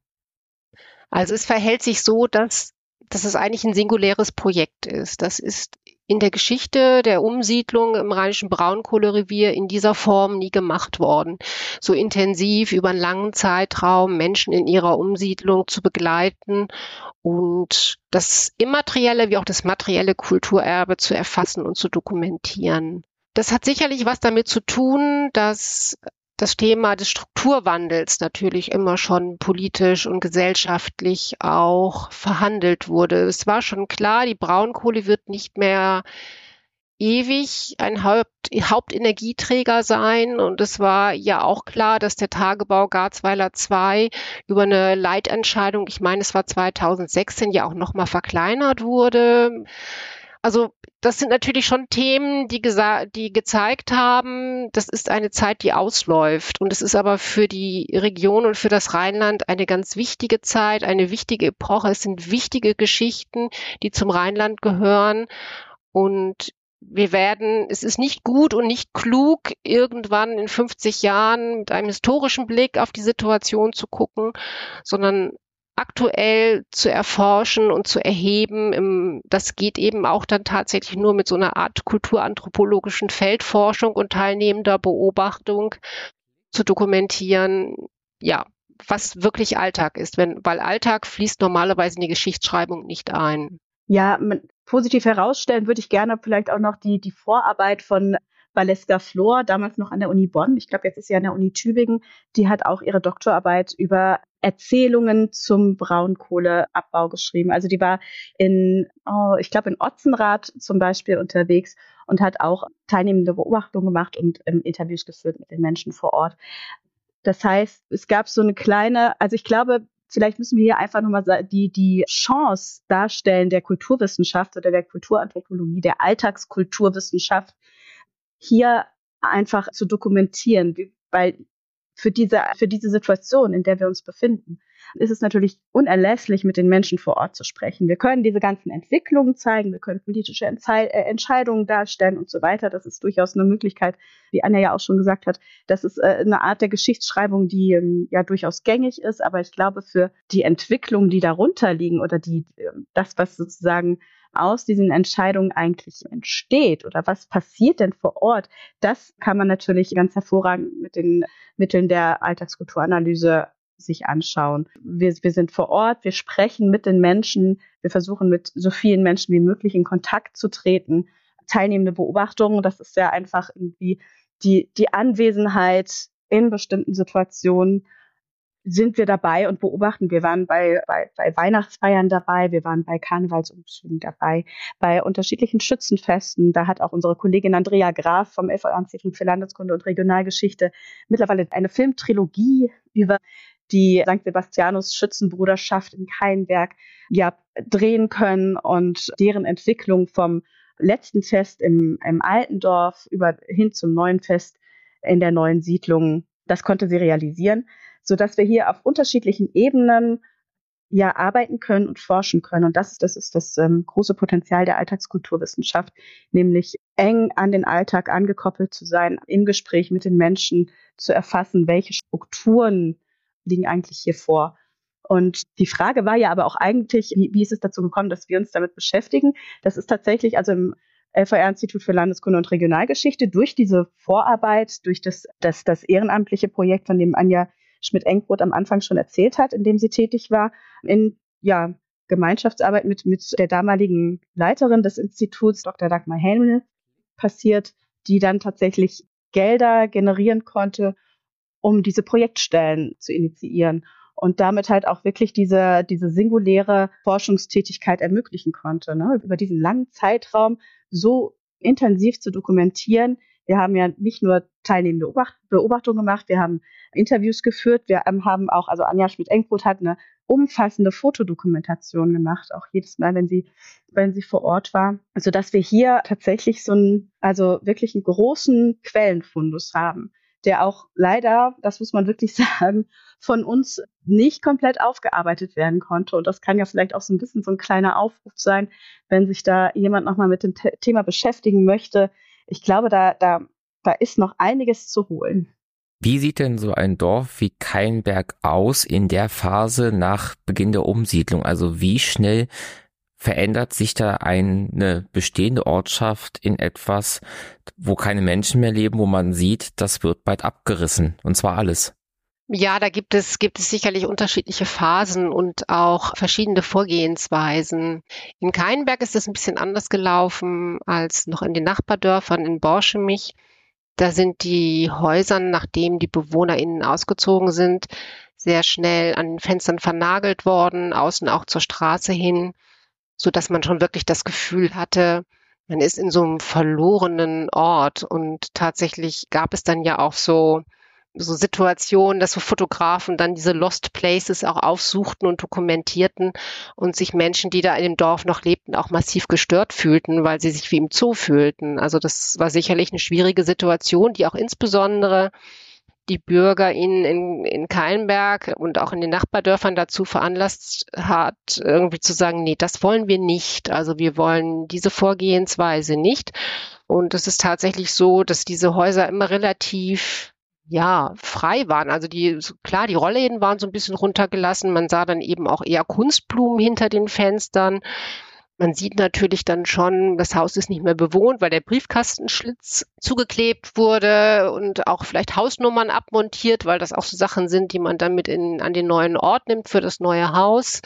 Also es verhält sich so, dass, dass es eigentlich ein singuläres Projekt ist. Das ist in der Geschichte der Umsiedlung im Rheinischen Braunkohlerevier in dieser Form nie gemacht worden. So intensiv über einen langen Zeitraum Menschen in ihrer Umsiedlung zu begleiten und das immaterielle wie auch das materielle Kulturerbe zu erfassen und zu dokumentieren. Das hat sicherlich was damit zu tun, dass das Thema des Strukturwandels natürlich immer schon politisch und gesellschaftlich auch verhandelt wurde. Es war schon klar, die Braunkohle wird nicht mehr ewig ein Haupt, Hauptenergieträger sein. Und es war ja auch klar, dass der Tagebau Garzweiler 2 über eine Leitentscheidung, ich meine, es war 2016, ja auch nochmal verkleinert wurde. Also das sind natürlich schon Themen, die, die gezeigt haben, das ist eine Zeit, die ausläuft. Und es ist aber für die Region und für das Rheinland eine ganz wichtige Zeit, eine wichtige Epoche. Es sind wichtige Geschichten, die zum Rheinland gehören. Und wir werden, es ist nicht gut und nicht klug, irgendwann in 50 Jahren mit einem historischen Blick auf die Situation zu gucken, sondern aktuell zu erforschen und zu erheben. Das geht eben auch dann tatsächlich nur mit so einer Art kulturanthropologischen Feldforschung und teilnehmender Beobachtung zu dokumentieren, ja, was wirklich Alltag ist, wenn, weil Alltag fließt normalerweise in die Geschichtsschreibung nicht ein. Ja, positiv herausstellen würde ich gerne vielleicht auch noch die, die Vorarbeit von Valeska Flor, damals noch an der Uni Bonn, ich glaube, jetzt ist sie an der Uni Tübingen, die hat auch ihre Doktorarbeit über Erzählungen zum Braunkohleabbau geschrieben. Also die war in, oh, ich glaube, in Otzenrath zum Beispiel unterwegs und hat auch teilnehmende Beobachtungen gemacht und ähm, Interviews geführt mit den Menschen vor Ort. Das heißt, es gab so eine kleine, also ich glaube, vielleicht müssen wir hier einfach nochmal die, die Chance darstellen der Kulturwissenschaft oder der Kulturanthropologie, der Alltagskulturwissenschaft, hier einfach zu dokumentieren, weil für diese, für diese Situation, in der wir uns befinden, ist es natürlich unerlässlich, mit den Menschen vor Ort zu sprechen. Wir können diese ganzen Entwicklungen zeigen, wir können politische Entze äh, Entscheidungen darstellen und so weiter. Das ist durchaus eine Möglichkeit, wie Anja ja auch schon gesagt hat. Das ist äh, eine Art der Geschichtsschreibung, die ähm, ja durchaus gängig ist, aber ich glaube, für die Entwicklungen, die darunter liegen oder die, äh, das, was sozusagen aus diesen Entscheidungen eigentlich entsteht oder was passiert denn vor Ort, das kann man natürlich ganz hervorragend mit den Mitteln der Alltagskulturanalyse sich anschauen. Wir, wir sind vor Ort, wir sprechen mit den Menschen, wir versuchen mit so vielen Menschen wie möglich in Kontakt zu treten. Teilnehmende Beobachtungen, das ist ja einfach irgendwie die, die Anwesenheit in bestimmten Situationen sind wir dabei und beobachten. Wir waren bei, bei, bei Weihnachtsfeiern dabei, wir waren bei Karnevalsumzügen dabei, bei unterschiedlichen Schützenfesten. Da hat auch unsere Kollegin Andrea Graf vom FAO-Institut für Landeskunde und Regionalgeschichte mittlerweile eine Filmtrilogie über die St. Sebastianus Schützenbruderschaft in Keinberg ja drehen können und deren Entwicklung vom letzten Fest im, im alten Dorf über hin zum neuen Fest in der neuen Siedlung. Das konnte sie realisieren so dass wir hier auf unterschiedlichen Ebenen ja arbeiten können und forschen können. Und das, das ist das ähm, große Potenzial der Alltagskulturwissenschaft, nämlich eng an den Alltag angekoppelt zu sein, im Gespräch mit den Menschen zu erfassen, welche Strukturen liegen eigentlich hier vor. Und die Frage war ja aber auch eigentlich, wie, wie ist es dazu gekommen, dass wir uns damit beschäftigen? Das ist tatsächlich, also im LVR-Institut für Landeskunde und Regionalgeschichte, durch diese Vorarbeit, durch das, das, das ehrenamtliche Projekt, von dem Anja Schmidt-Engbrot am Anfang schon erzählt hat, in dem sie tätig war, in ja, Gemeinschaftsarbeit mit, mit der damaligen Leiterin des Instituts, Dr. Dagmar Helmel, passiert, die dann tatsächlich Gelder generieren konnte, um diese Projektstellen zu initiieren und damit halt auch wirklich diese, diese singuläre Forschungstätigkeit ermöglichen konnte, ne? über diesen langen Zeitraum so intensiv zu dokumentieren, Wir haben ja nicht nur teilnehmende Beobachtungen gemacht, wir haben Interviews geführt, wir haben auch, also Anja Schmidt-Engbrot hat eine umfassende Fotodokumentation gemacht, auch jedes Mal, wenn sie, wenn sie vor Ort war, also dass wir hier tatsächlich so einen, also wirklich einen großen Quellenfundus haben, der auch leider, das muss man wirklich sagen, von uns nicht komplett aufgearbeitet werden konnte. Und das kann ja vielleicht auch so ein bisschen so ein kleiner Aufruf sein, wenn sich da jemand nochmal mit dem Thema beschäftigen möchte. Ich glaube, da, da, da ist noch einiges zu holen. Wie sieht denn so ein Dorf wie Keinberg aus in der Phase nach Beginn der Umsiedlung? Also wie schnell verändert sich da eine bestehende Ortschaft in etwas, wo keine Menschen mehr leben, wo man sieht, das wird bald abgerissen und zwar alles? Ja, da gibt es, gibt es sicherlich unterschiedliche Phasen und auch verschiedene Vorgehensweisen. In Keinberg ist es ein bisschen anders gelaufen als noch in den Nachbardörfern in Borschemich. Da sind die Häuser, nachdem die BewohnerInnen ausgezogen sind, sehr schnell an den Fenstern vernagelt worden, außen auch zur Straße hin, so dass man schon wirklich das Gefühl hatte, man ist in so einem verlorenen Ort. Und tatsächlich gab es dann ja auch so so Situationen, dass so Fotografen dann diese Lost Places auch aufsuchten und dokumentierten und sich Menschen, die da in dem Dorf noch lebten, auch massiv gestört fühlten, weil sie sich wie im Zoo fühlten. Also das war sicherlich eine schwierige Situation, die auch insbesondere die Bürger in, in, in Keilenberg und auch in den Nachbardörfern dazu veranlasst hat, irgendwie zu sagen, nee, das wollen wir nicht. Also wir wollen diese Vorgehensweise nicht. Und es ist tatsächlich so, dass diese Häuser immer relativ ja, frei waren. Also die, klar, die Rollläden waren so ein bisschen runtergelassen. Man sah dann eben auch eher Kunstblumen hinter den Fenstern. Man sieht natürlich dann schon, das Haus ist nicht mehr bewohnt, weil der Briefkastenschlitz zugeklebt wurde und auch vielleicht Hausnummern abmontiert, weil das auch so Sachen sind, die man dann mit in, an den neuen Ort nimmt für das neue Haus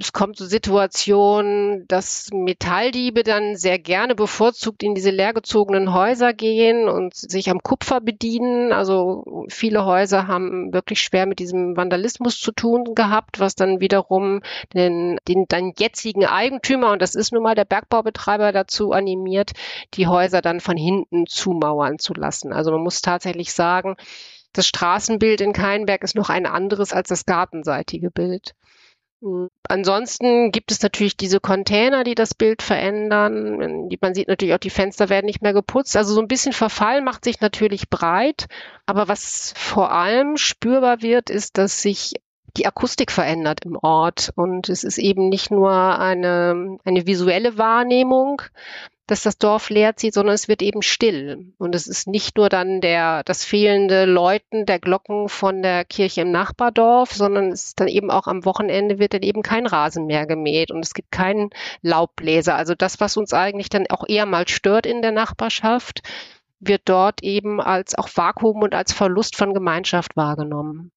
es kommt zu Situationen, dass Metalldiebe dann sehr gerne bevorzugt in diese leergezogenen Häuser gehen und sich am Kupfer bedienen. Also viele Häuser haben wirklich schwer mit diesem Vandalismus zu tun gehabt, was dann wiederum den, den dann jetzigen Eigentümer, und das ist nun mal der Bergbaubetreiber, dazu animiert, die Häuser dann von hinten zumauern zu lassen. Also man muss tatsächlich sagen, das Straßenbild in Keinberg ist noch ein anderes als das gartenseitige Bild. Ansonsten gibt es natürlich diese Container, die das Bild verändern. Man sieht natürlich auch, die Fenster werden nicht mehr geputzt. Also so ein bisschen Verfall macht sich natürlich breit. Aber was vor allem spürbar wird, ist, dass sich die Akustik verändert im Ort. Und es ist eben nicht nur eine, eine visuelle Wahrnehmung, dass das Dorf leer zieht, sondern es wird eben still. Und es ist nicht nur dann der, das fehlende Läuten der Glocken von der Kirche im Nachbardorf, sondern es ist dann eben auch am Wochenende wird dann eben kein Rasen mehr gemäht und es gibt keinen Laubbläser. Also das, was uns eigentlich dann auch eher mal stört in der Nachbarschaft, wird dort eben als auch Vakuum und als Verlust von Gemeinschaft wahrgenommen.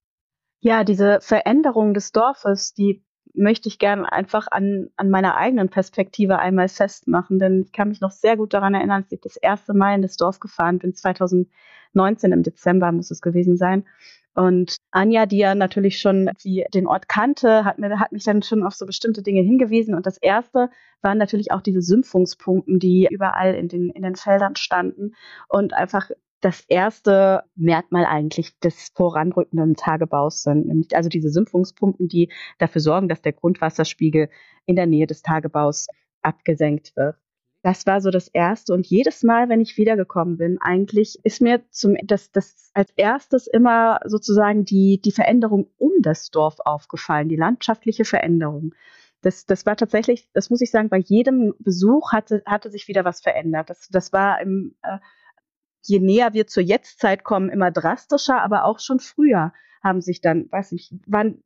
Ja, diese Veränderung des Dorfes, die möchte ich gerne einfach an, an meiner eigenen Perspektive einmal festmachen, denn ich kann mich noch sehr gut daran erinnern, als ich das erste Mal in das Dorf gefahren bin, 2019 im Dezember muss es gewesen sein. Und Anja, die ja natürlich schon die, den Ort kannte, hat, mir, hat mich dann schon auf so bestimmte Dinge hingewiesen. Und das erste waren natürlich auch diese Sümpfungspumpen, die überall in den, in den Feldern standen und einfach das erste Merkmal eigentlich des voranrückenden Tagebaus sind. Also diese Sümpfungspumpen, die dafür sorgen, dass der Grundwasserspiegel in der Nähe des Tagebaus abgesenkt wird. Das war so das erste. Und jedes Mal, wenn ich wiedergekommen bin, eigentlich ist mir zum, das, das als erstes immer sozusagen die, die Veränderung um das Dorf aufgefallen, die landschaftliche Veränderung. Das, das war tatsächlich, das muss ich sagen, bei jedem Besuch hatte, hatte sich wieder was verändert. Das, das war im, äh, je näher wir zur Jetztzeit kommen, immer drastischer, aber auch schon früher haben sich dann, weiß ich, wann,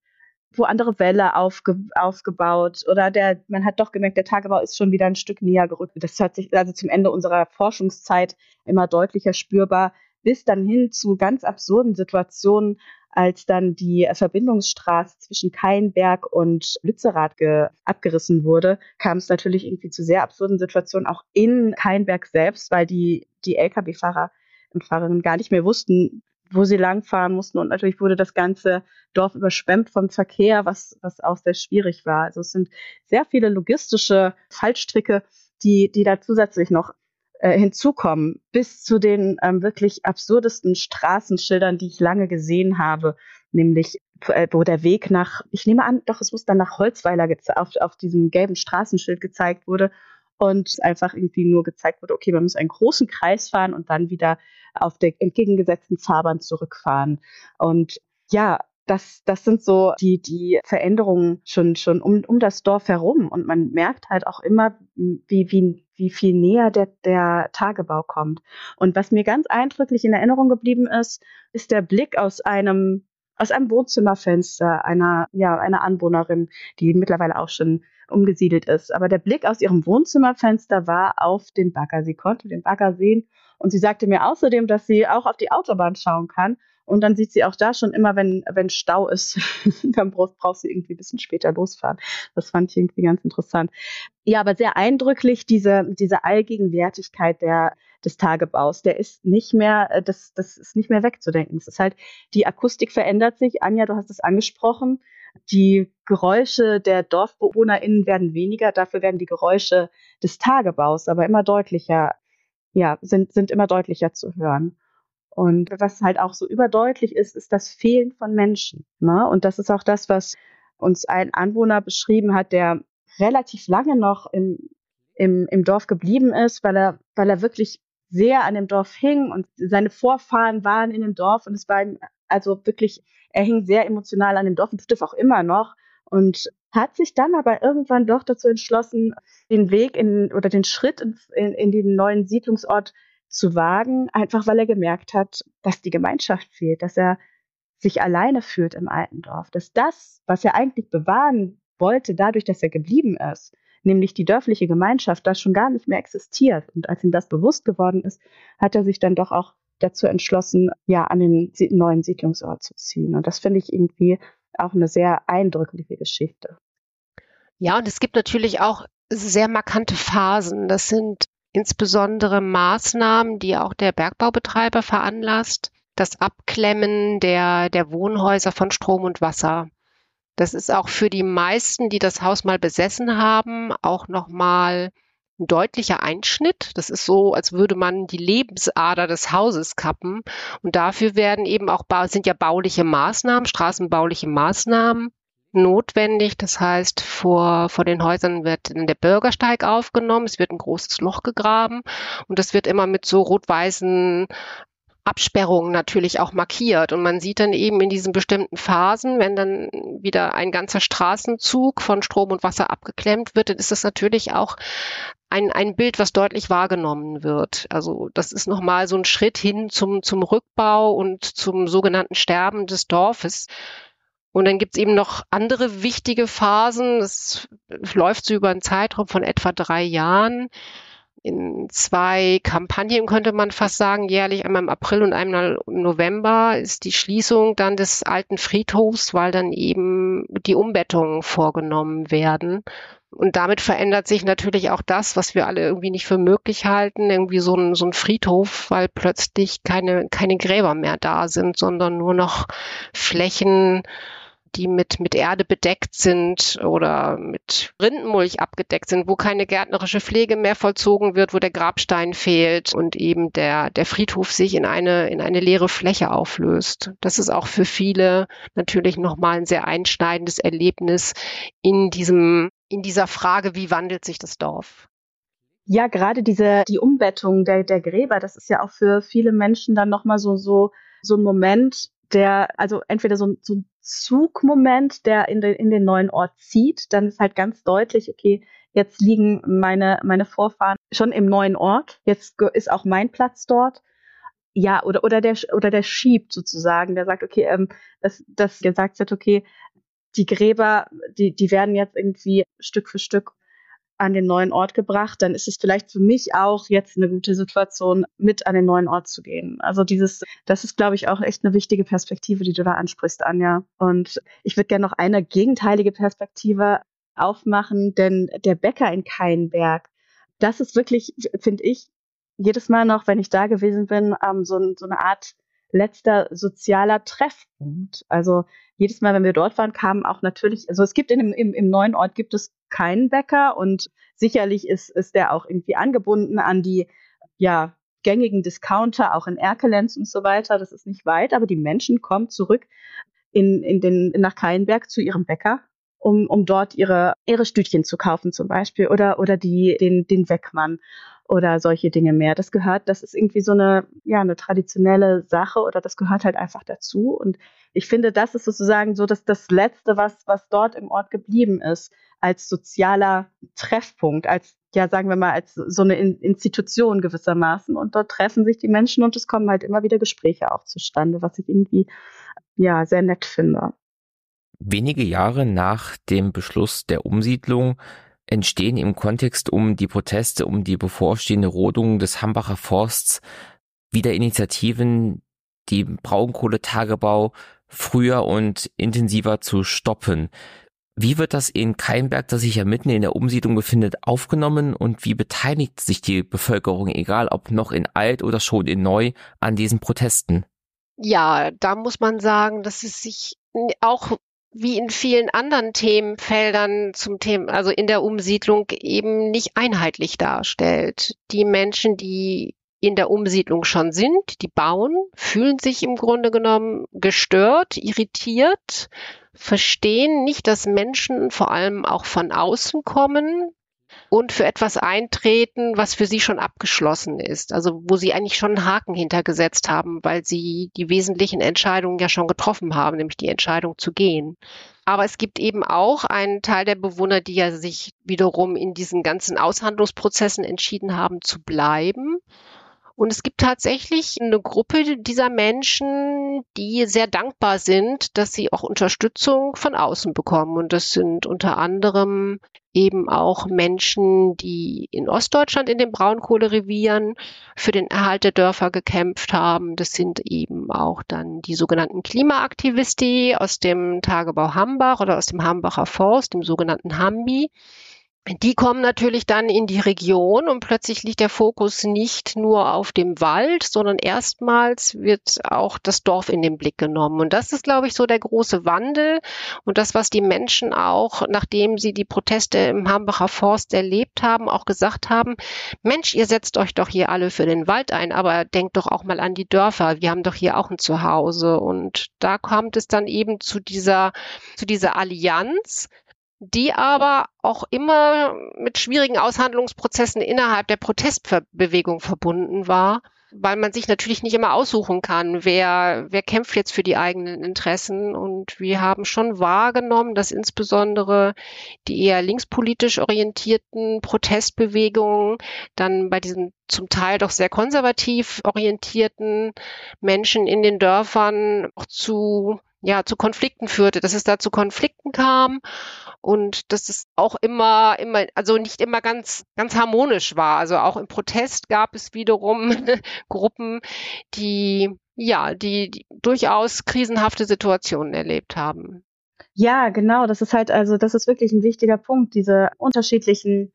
wo andere Welle aufge, aufgebaut oder der, man hat doch gemerkt, der Tagebau ist schon wieder ein Stück näher gerückt. Das hat sich also zum Ende unserer Forschungszeit immer deutlicher spürbar, bis dann hin zu ganz absurden Situationen, als dann die Verbindungsstraße zwischen Keinberg und Lützerath abgerissen wurde, kam es natürlich irgendwie zu sehr absurden Situationen auch in Keinberg selbst, weil die, die Lkw-Fahrer und Fahrerinnen gar nicht mehr wussten, wo sie langfahren mussten. Und natürlich wurde das ganze Dorf überschwemmt vom Verkehr, was, was auch sehr schwierig war. Also es sind sehr viele logistische Fallstricke, die, die da zusätzlich noch äh, hinzukommen, bis zu den ähm, wirklich absurdesten Straßenschildern, die ich lange gesehen habe, nämlich äh, wo der Weg nach, ich nehme an, doch es muss dann nach Holzweiler auf, auf diesem gelben Straßenschild gezeigt wurde und einfach irgendwie nur gezeigt wurde, okay, man muss einen großen Kreis fahren und dann wieder auf der entgegengesetzten Fahrbahn zurückfahren. Und ja, das, das sind so die, die Veränderungen schon, schon um, um das Dorf herum. Und man merkt halt auch immer, wie, wie, wie viel näher der, der Tagebau kommt. Und was mir ganz eindrücklich in Erinnerung geblieben ist, ist der Blick aus einem, aus einem Wohnzimmerfenster einer, ja, einer Anwohnerin, die mittlerweile auch schon umgesiedelt ist. Aber der Blick aus ihrem Wohnzimmerfenster war auf den Bagger. Sie konnte den Bagger sehen und sie sagte mir außerdem, dass sie auch auf die Autobahn schauen kann und dann sieht sie auch da schon immer, wenn, wenn Stau ist, dann braucht, braucht sie irgendwie ein bisschen später losfahren. Das fand ich irgendwie ganz interessant. Ja, aber sehr eindrücklich diese, diese Allgegenwärtigkeit der, des Tagebaus. Der ist nicht mehr, äh, das, das ist nicht mehr wegzudenken. Es ist halt, die Akustik verändert sich. Anja, du hast es angesprochen. Die Geräusche der DorfbewohnerInnen werden weniger, dafür werden die Geräusche des Tagebaus aber immer deutlicher, ja, sind, sind immer deutlicher zu hören. Und was halt auch so überdeutlich ist, ist das Fehlen von Menschen. Ne? Und das ist auch das, was uns ein Anwohner beschrieben hat, der relativ lange noch im, im, im Dorf geblieben ist, weil er, weil er wirklich sehr an dem Dorf hing und seine Vorfahren waren in dem Dorf und es war ihm also wirklich, er hing sehr emotional an dem Dorf und tut es auch immer noch und hat sich dann aber irgendwann doch dazu entschlossen, den Weg in oder den Schritt in, in, in den neuen Siedlungsort zu wagen, einfach weil er gemerkt hat, dass die Gemeinschaft fehlt, dass er sich alleine fühlt im alten Dorf, dass das, was er eigentlich bewahren wollte, dadurch, dass er geblieben ist, nämlich die dörfliche Gemeinschaft, das schon gar nicht mehr existiert. Und als ihm das bewusst geworden ist, hat er sich dann doch auch dazu entschlossen, ja, an den neuen Siedlungsort zu ziehen. Und das finde ich irgendwie auch eine sehr eindrückliche Geschichte. Ja, und es gibt natürlich auch sehr markante Phasen. Das sind insbesondere Maßnahmen, die auch der Bergbaubetreiber veranlasst, das Abklemmen der, der Wohnhäuser von Strom und Wasser. Das ist auch für die meisten, die das Haus mal besessen haben, auch nochmal ein deutlicher Einschnitt. Das ist so, als würde man die Lebensader des Hauses kappen. Und dafür werden eben auch, sind ja bauliche Maßnahmen, straßenbauliche Maßnahmen notwendig. Das heißt, vor, vor den Häusern wird der Bürgersteig aufgenommen, es wird ein großes Loch gegraben und das wird immer mit so rot-weißen Absperrungen natürlich auch markiert. Und man sieht dann eben in diesen bestimmten Phasen, wenn dann wieder ein ganzer Straßenzug von Strom und Wasser abgeklemmt wird, dann ist das natürlich auch ein, ein Bild, was deutlich wahrgenommen wird. Also das ist nochmal so ein Schritt hin zum, zum Rückbau und zum sogenannten Sterben des Dorfes. Und dann gibt es eben noch andere wichtige Phasen. Das läuft so über einen Zeitraum von etwa drei Jahren. In zwei Kampagnen könnte man fast sagen, jährlich einmal im April und einmal im November ist die Schließung dann des alten Friedhofs, weil dann eben die Umbettungen vorgenommen werden. Und damit verändert sich natürlich auch das, was wir alle irgendwie nicht für möglich halten, irgendwie so ein, so ein Friedhof, weil plötzlich keine, keine Gräber mehr da sind, sondern nur noch Flächen, die mit, mit Erde bedeckt sind oder mit Rindenmulch abgedeckt sind, wo keine gärtnerische Pflege mehr vollzogen wird, wo der Grabstein fehlt und eben der, der Friedhof sich in eine, in eine leere Fläche auflöst. Das ist auch für viele natürlich nochmal ein sehr einschneidendes Erlebnis in diesem, in dieser Frage, wie wandelt sich das Dorf? Ja, gerade diese, die Umbettung der, der Gräber, das ist ja auch für viele Menschen dann nochmal so, so, so ein Moment, der, also entweder so, so ein Zugmoment, der in den, in den neuen Ort zieht, dann ist halt ganz deutlich, okay, jetzt liegen meine, meine Vorfahren schon im neuen Ort, jetzt ist auch mein Platz dort. Ja, oder, oder der, oder der schiebt sozusagen, der sagt, okay, ähm, dass, dass gesagt wird, okay, die Gräber, die, die werden jetzt irgendwie Stück für Stück an den neuen Ort gebracht, dann ist es vielleicht für mich auch jetzt eine gute Situation, mit an den neuen Ort zu gehen. Also dieses, das ist, glaube ich, auch echt eine wichtige Perspektive, die du da ansprichst, Anja. Und ich würde gerne noch eine gegenteilige Perspektive aufmachen, denn der Bäcker in Keinberg, das ist wirklich, finde ich, jedes Mal noch, wenn ich da gewesen bin, ähm, so, so eine Art letzter sozialer Treffpunkt. Also jedes Mal, wenn wir dort waren, kamen auch natürlich, also es gibt in im, im neuen Ort gibt es keinen Bäcker und sicherlich ist, ist der auch irgendwie angebunden an die ja, gängigen Discounter, auch in Erkelenz und so weiter. Das ist nicht weit, aber die Menschen kommen zurück in, in den, nach Keinberg zu ihrem Bäcker, um, um dort ihre, ihre Stütchen zu kaufen zum Beispiel oder, oder die, den, den Weckmann oder solche Dinge mehr. Das gehört, das ist irgendwie so eine, ja, eine traditionelle Sache oder das gehört halt einfach dazu. Und ich finde, das ist sozusagen so dass das Letzte, was, was dort im Ort geblieben ist, als sozialer Treffpunkt, als, ja, sagen wir mal, als so eine Institution gewissermaßen. Und dort treffen sich die Menschen und es kommen halt immer wieder Gespräche auch zustande, was ich irgendwie, ja, sehr nett finde. Wenige Jahre nach dem Beschluss der Umsiedlung entstehen im Kontext um die Proteste um die bevorstehende Rodung des Hambacher Forsts wieder Initiativen, die Braunkohletagebau früher und intensiver zu stoppen. Wie wird das in Keimberg, das sich ja mitten in der Umsiedlung befindet, aufgenommen und wie beteiligt sich die Bevölkerung, egal ob noch in alt oder schon in neu, an diesen Protesten? Ja, da muss man sagen, dass es sich auch wie in vielen anderen Themenfeldern zum Thema, also in der Umsiedlung eben nicht einheitlich darstellt. Die Menschen, die in der Umsiedlung schon sind, die bauen, fühlen sich im Grunde genommen gestört, irritiert, verstehen nicht, dass Menschen vor allem auch von außen kommen, und für etwas eintreten, was für sie schon abgeschlossen ist. Also wo sie eigentlich schon einen Haken hintergesetzt haben, weil sie die wesentlichen Entscheidungen ja schon getroffen haben, nämlich die Entscheidung zu gehen. Aber es gibt eben auch einen Teil der Bewohner, die ja sich wiederum in diesen ganzen Aushandlungsprozessen entschieden haben zu bleiben und es gibt tatsächlich eine Gruppe dieser Menschen, die sehr dankbar sind, dass sie auch Unterstützung von außen bekommen. Und das sind unter anderem eben auch Menschen, die in Ostdeutschland in den Braunkohlerevieren für den Erhalt der Dörfer gekämpft haben. Das sind eben auch dann die sogenannten Klimaaktivisti aus dem Tagebau Hambach oder aus dem Hambacher Forst, dem sogenannten Hambi die kommen natürlich dann in die Region und plötzlich liegt der Fokus nicht nur auf dem Wald, sondern erstmals wird auch das Dorf in den Blick genommen. Und das ist, glaube ich, so der große Wandel und das, was die Menschen auch, nachdem sie die Proteste im Hambacher Forst erlebt haben, auch gesagt haben, Mensch, ihr setzt euch doch hier alle für den Wald ein, aber denkt doch auch mal an die Dörfer. Wir haben doch hier auch ein Zuhause. Und da kommt es dann eben zu dieser, zu dieser Allianz die aber auch immer mit schwierigen Aushandlungsprozessen innerhalb der Protestbewegung verbunden war, weil man sich natürlich nicht immer aussuchen kann, wer, wer kämpft jetzt für die eigenen Interessen. Und wir haben schon wahrgenommen, dass insbesondere die eher linkspolitisch orientierten Protestbewegungen dann bei diesen zum Teil doch sehr konservativ orientierten Menschen in den Dörfern auch zu ja, zu Konflikten führte, dass es da zu Konflikten kam und dass es auch immer, immer, also nicht immer ganz, ganz harmonisch war. Also auch im Protest gab es wiederum Gruppen, die, ja, die, die durchaus krisenhafte Situationen erlebt haben. Ja, genau. Das ist halt, also, das ist wirklich ein wichtiger Punkt, diese unterschiedlichen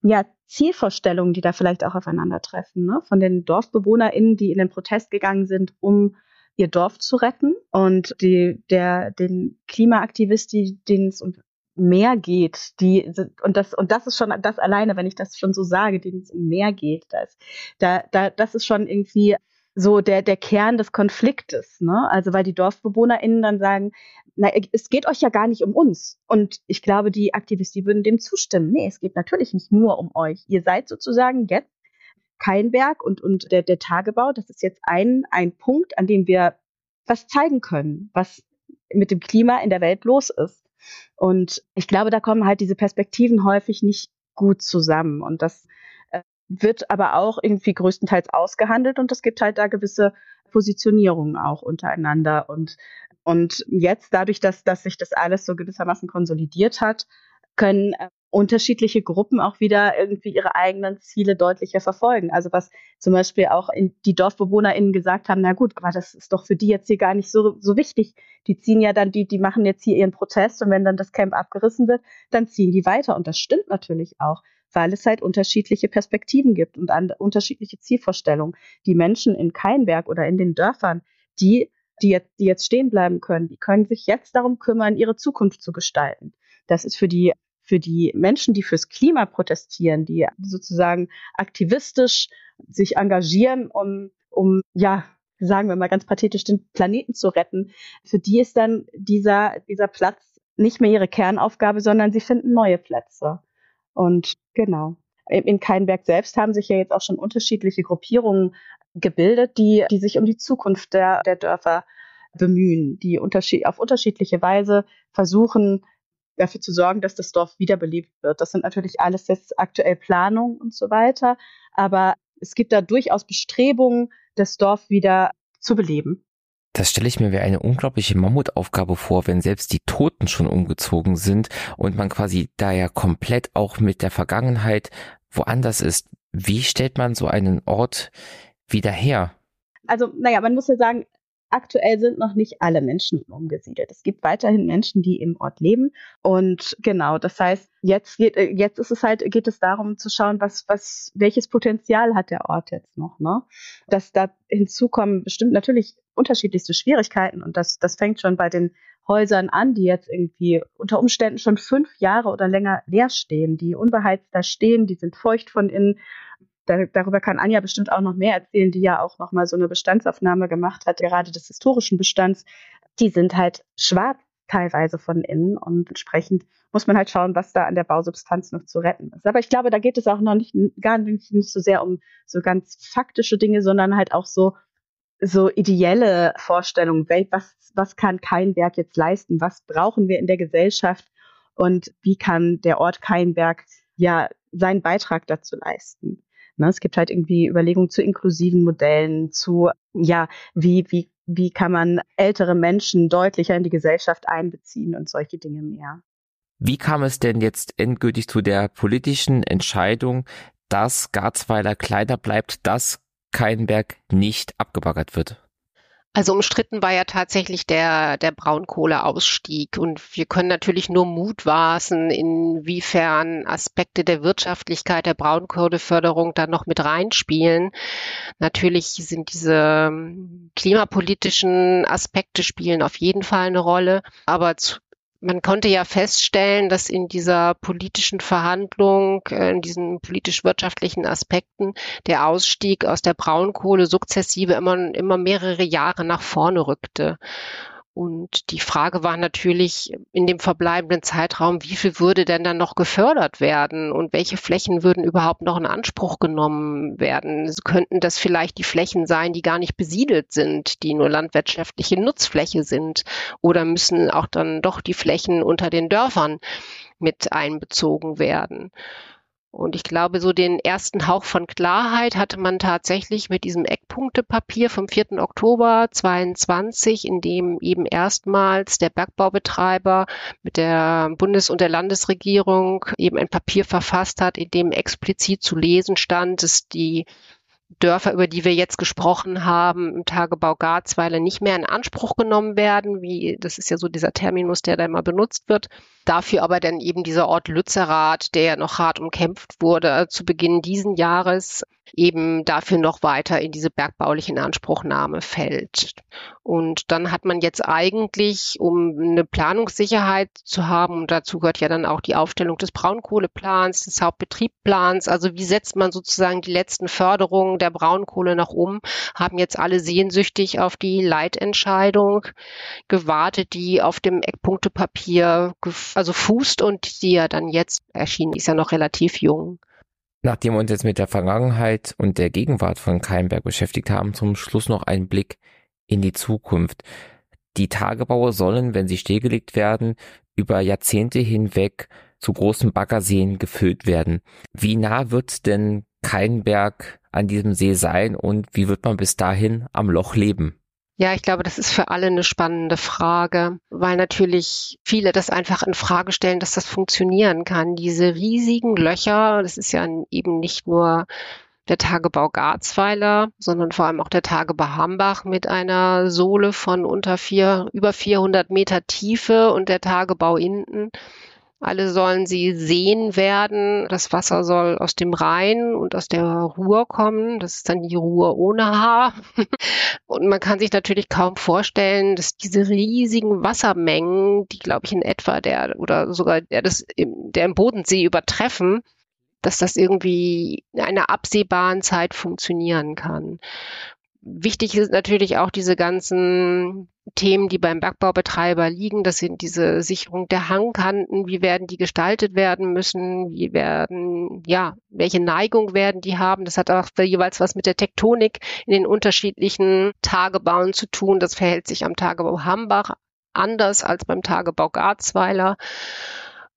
ja, Zielvorstellungen, die da vielleicht auch aufeinandertreffen, ne? von den DorfbewohnerInnen, die in den Protest gegangen sind, um ihr Dorf zu retten und die, der, den Klimaaktivist, denen es um mehr geht, die und das und das ist schon das alleine, wenn ich das schon so sage, denen es um mehr geht, das da da das ist schon irgendwie so der der Kern des Konfliktes, ne? Also weil die Dorfbewohnerinnen dann sagen, na es geht euch ja gar nicht um uns und ich glaube, die Aktivisten würden dem zustimmen. Nee, es geht natürlich nicht nur um euch. Ihr seid sozusagen jetzt Keinberg und, und der, der Tagebau, das ist jetzt ein, ein Punkt, an dem wir was zeigen können, was mit dem Klima in der Welt los ist. Und ich glaube, da kommen halt diese Perspektiven häufig nicht gut zusammen. Und das äh, wird aber auch irgendwie größtenteils ausgehandelt und es gibt halt da gewisse Positionierungen auch untereinander. Und, und jetzt dadurch, dass, dass sich das alles so gewissermaßen konsolidiert hat, können äh, unterschiedliche Gruppen auch wieder irgendwie ihre eigenen Ziele deutlicher verfolgen. Also was zum Beispiel auch die DorfbewohnerInnen gesagt haben, na gut, aber das ist doch für die jetzt hier gar nicht so, so wichtig. Die ziehen ja dann, die, die machen jetzt hier ihren Protest und wenn dann das Camp abgerissen wird, dann ziehen die weiter. Und das stimmt natürlich auch, weil es halt unterschiedliche Perspektiven gibt und an, unterschiedliche Zielvorstellungen. Die Menschen in Keinberg oder in den Dörfern, die die jetzt, die jetzt stehen bleiben können, die können sich jetzt darum kümmern, ihre Zukunft zu gestalten. Das ist für die für die Menschen, die fürs Klima protestieren, die sozusagen aktivistisch sich engagieren, um, um, ja, sagen wir mal ganz pathetisch, den Planeten zu retten. Für die ist dann dieser, dieser Platz nicht mehr ihre Kernaufgabe, sondern sie finden neue Plätze. Und genau. In Keinberg selbst haben sich ja jetzt auch schon unterschiedliche Gruppierungen gebildet, die, die sich um die Zukunft der, der Dörfer bemühen, die unterschied auf unterschiedliche Weise versuchen, dafür zu sorgen, dass das Dorf wiederbelebt wird. Das sind natürlich alles jetzt aktuell Planungen und so weiter, aber es gibt da durchaus Bestrebungen, das Dorf wieder zu beleben. Das stelle ich mir wie eine unglaubliche Mammutaufgabe vor, wenn selbst die Toten schon umgezogen sind und man quasi da ja komplett auch mit der Vergangenheit woanders ist. Wie stellt man so einen Ort wieder her? Also, naja, man muss ja sagen, aktuell sind noch nicht alle Menschen umgesiedelt. Es gibt weiterhin Menschen, die im Ort leben. Und genau, das heißt, jetzt geht, äh, jetzt ist es halt, geht es darum zu schauen, was, was, welches Potenzial hat der Ort jetzt noch, ne? Dass da hinzukommen bestimmt natürlich unterschiedlichste Schwierigkeiten und das, das fängt schon bei den Häusern an, die jetzt irgendwie unter Umständen schon fünf Jahre oder länger leer stehen, die unbeheizt da stehen, die sind feucht von innen da, darüber kann Anja bestimmt auch noch mehr erzählen, die ja auch noch mal so eine Bestandsaufnahme gemacht hat, gerade des historischen Bestands. Die sind halt schwarz teilweise von innen und entsprechend muss man halt schauen, was da an der Bausubstanz noch zu retten ist. Aber ich glaube, da geht es auch noch nicht gar nicht, nicht so sehr um so ganz faktische Dinge, sondern halt auch so so ideelle Vorstellungen, was, was kann Keinberg jetzt leisten, was brauchen wir in der Gesellschaft und wie kann der Ort Keinberg ja seinen Beitrag dazu leisten. Ne? Es gibt halt irgendwie Überlegungen zu inklusiven Modellen, zu, ja, wie, wie, wie kann man ältere Menschen deutlicher in die Gesellschaft einbeziehen und solche Dinge mehr. Wie kam es denn jetzt endgültig zu der politischen Entscheidung, dass Garzweiler kleiner bleibt, dass Keinberg nicht abgebaggert wird? Also umstritten war ja tatsächlich der, der Braunkohleausstieg. Und wir können natürlich nur mutmaßen, inwiefern Aspekte der Wirtschaftlichkeit der Braunkohleförderung da noch mit reinspielen. Natürlich sind diese ähm, klimapolitischen Aspekte spielen auf jeden Fall eine Rolle. Aber zu, man konnte ja feststellen, dass in dieser politischen Verhandlung, äh, in diesen politisch-wirtschaftlichen Aspekten, der Ausstieg aus der Braunkohle sukzessive immer, immer mehrere Jahre nach vorne rückte. Und die Frage war natürlich in dem verbleibenden Zeitraum, wie viel würde denn dann noch gefördert werden und welche Flächen würden überhaupt noch in Anspruch genommen werden? Könnten das vielleicht die Flächen sein, die gar nicht besiedelt sind, die nur landwirtschaftliche Nutzfläche sind? Oder müssen auch dann doch die Flächen unter den Dörfern mit einbezogen werden? Und ich glaube, so den ersten Hauch von Klarheit hatte man tatsächlich mit diesem Eckpunktepapier vom 4. Oktober 22, in dem eben erstmals der Bergbaubetreiber mit der Bundes- und der Landesregierung eben ein Papier verfasst hat, in dem explizit zu lesen stand, dass die Dörfer, über die wir jetzt gesprochen haben, im Tagebau Garzweiler nicht mehr in Anspruch genommen werden, wie das ist ja so dieser Terminus, der da immer benutzt wird. Dafür aber dann eben dieser Ort Lützerath, der ja noch hart umkämpft wurde, zu Beginn diesen Jahres eben dafür noch weiter in diese bergbauliche Inanspruchnahme fällt. Und dann hat man jetzt eigentlich, um eine Planungssicherheit zu haben, und dazu gehört ja dann auch die Aufstellung des Braunkohleplans, des Hauptbetriebplans, also wie setzt man sozusagen die letzten Förderungen der Braunkohle noch um, haben jetzt alle sehnsüchtig auf die Leitentscheidung gewartet, die auf dem Eckpunktepapier also fußt und die ja dann jetzt erschienen ist ja noch relativ jung. Nachdem wir uns jetzt mit der Vergangenheit und der Gegenwart von Keimberg beschäftigt haben, zum Schluss noch ein Blick in die Zukunft. Die Tagebaue sollen, wenn sie stillgelegt werden, über Jahrzehnte hinweg zu großen Baggerseen gefüllt werden. Wie nah wird denn Keinberg an diesem See sein und wie wird man bis dahin am Loch leben? Ja, ich glaube, das ist für alle eine spannende Frage, weil natürlich viele das einfach in Frage stellen, dass das funktionieren kann. Diese riesigen Löcher, das ist ja eben nicht nur der Tagebau Garzweiler, sondern vor allem auch der Tagebau Hambach mit einer Sohle von unter vier, über 400 Meter Tiefe und der Tagebau Inden alle sollen sie sehen werden. Das Wasser soll aus dem Rhein und aus der Ruhr kommen. Das ist dann die Ruhr ohne Haar. Und man kann sich natürlich kaum vorstellen, dass diese riesigen Wassermengen, die glaube ich in etwa der oder sogar der, das, der im Bodensee übertreffen, dass das irgendwie in einer absehbaren Zeit funktionieren kann. Wichtig ist natürlich auch diese ganzen Themen, die beim Bergbaubetreiber liegen. Das sind diese Sicherung der Hangkanten. Wie werden die gestaltet werden müssen? Wie werden, ja, welche Neigung werden die haben? Das hat auch jeweils was mit der Tektonik in den unterschiedlichen Tagebauen zu tun. Das verhält sich am Tagebau Hambach anders als beim Tagebau Garzweiler.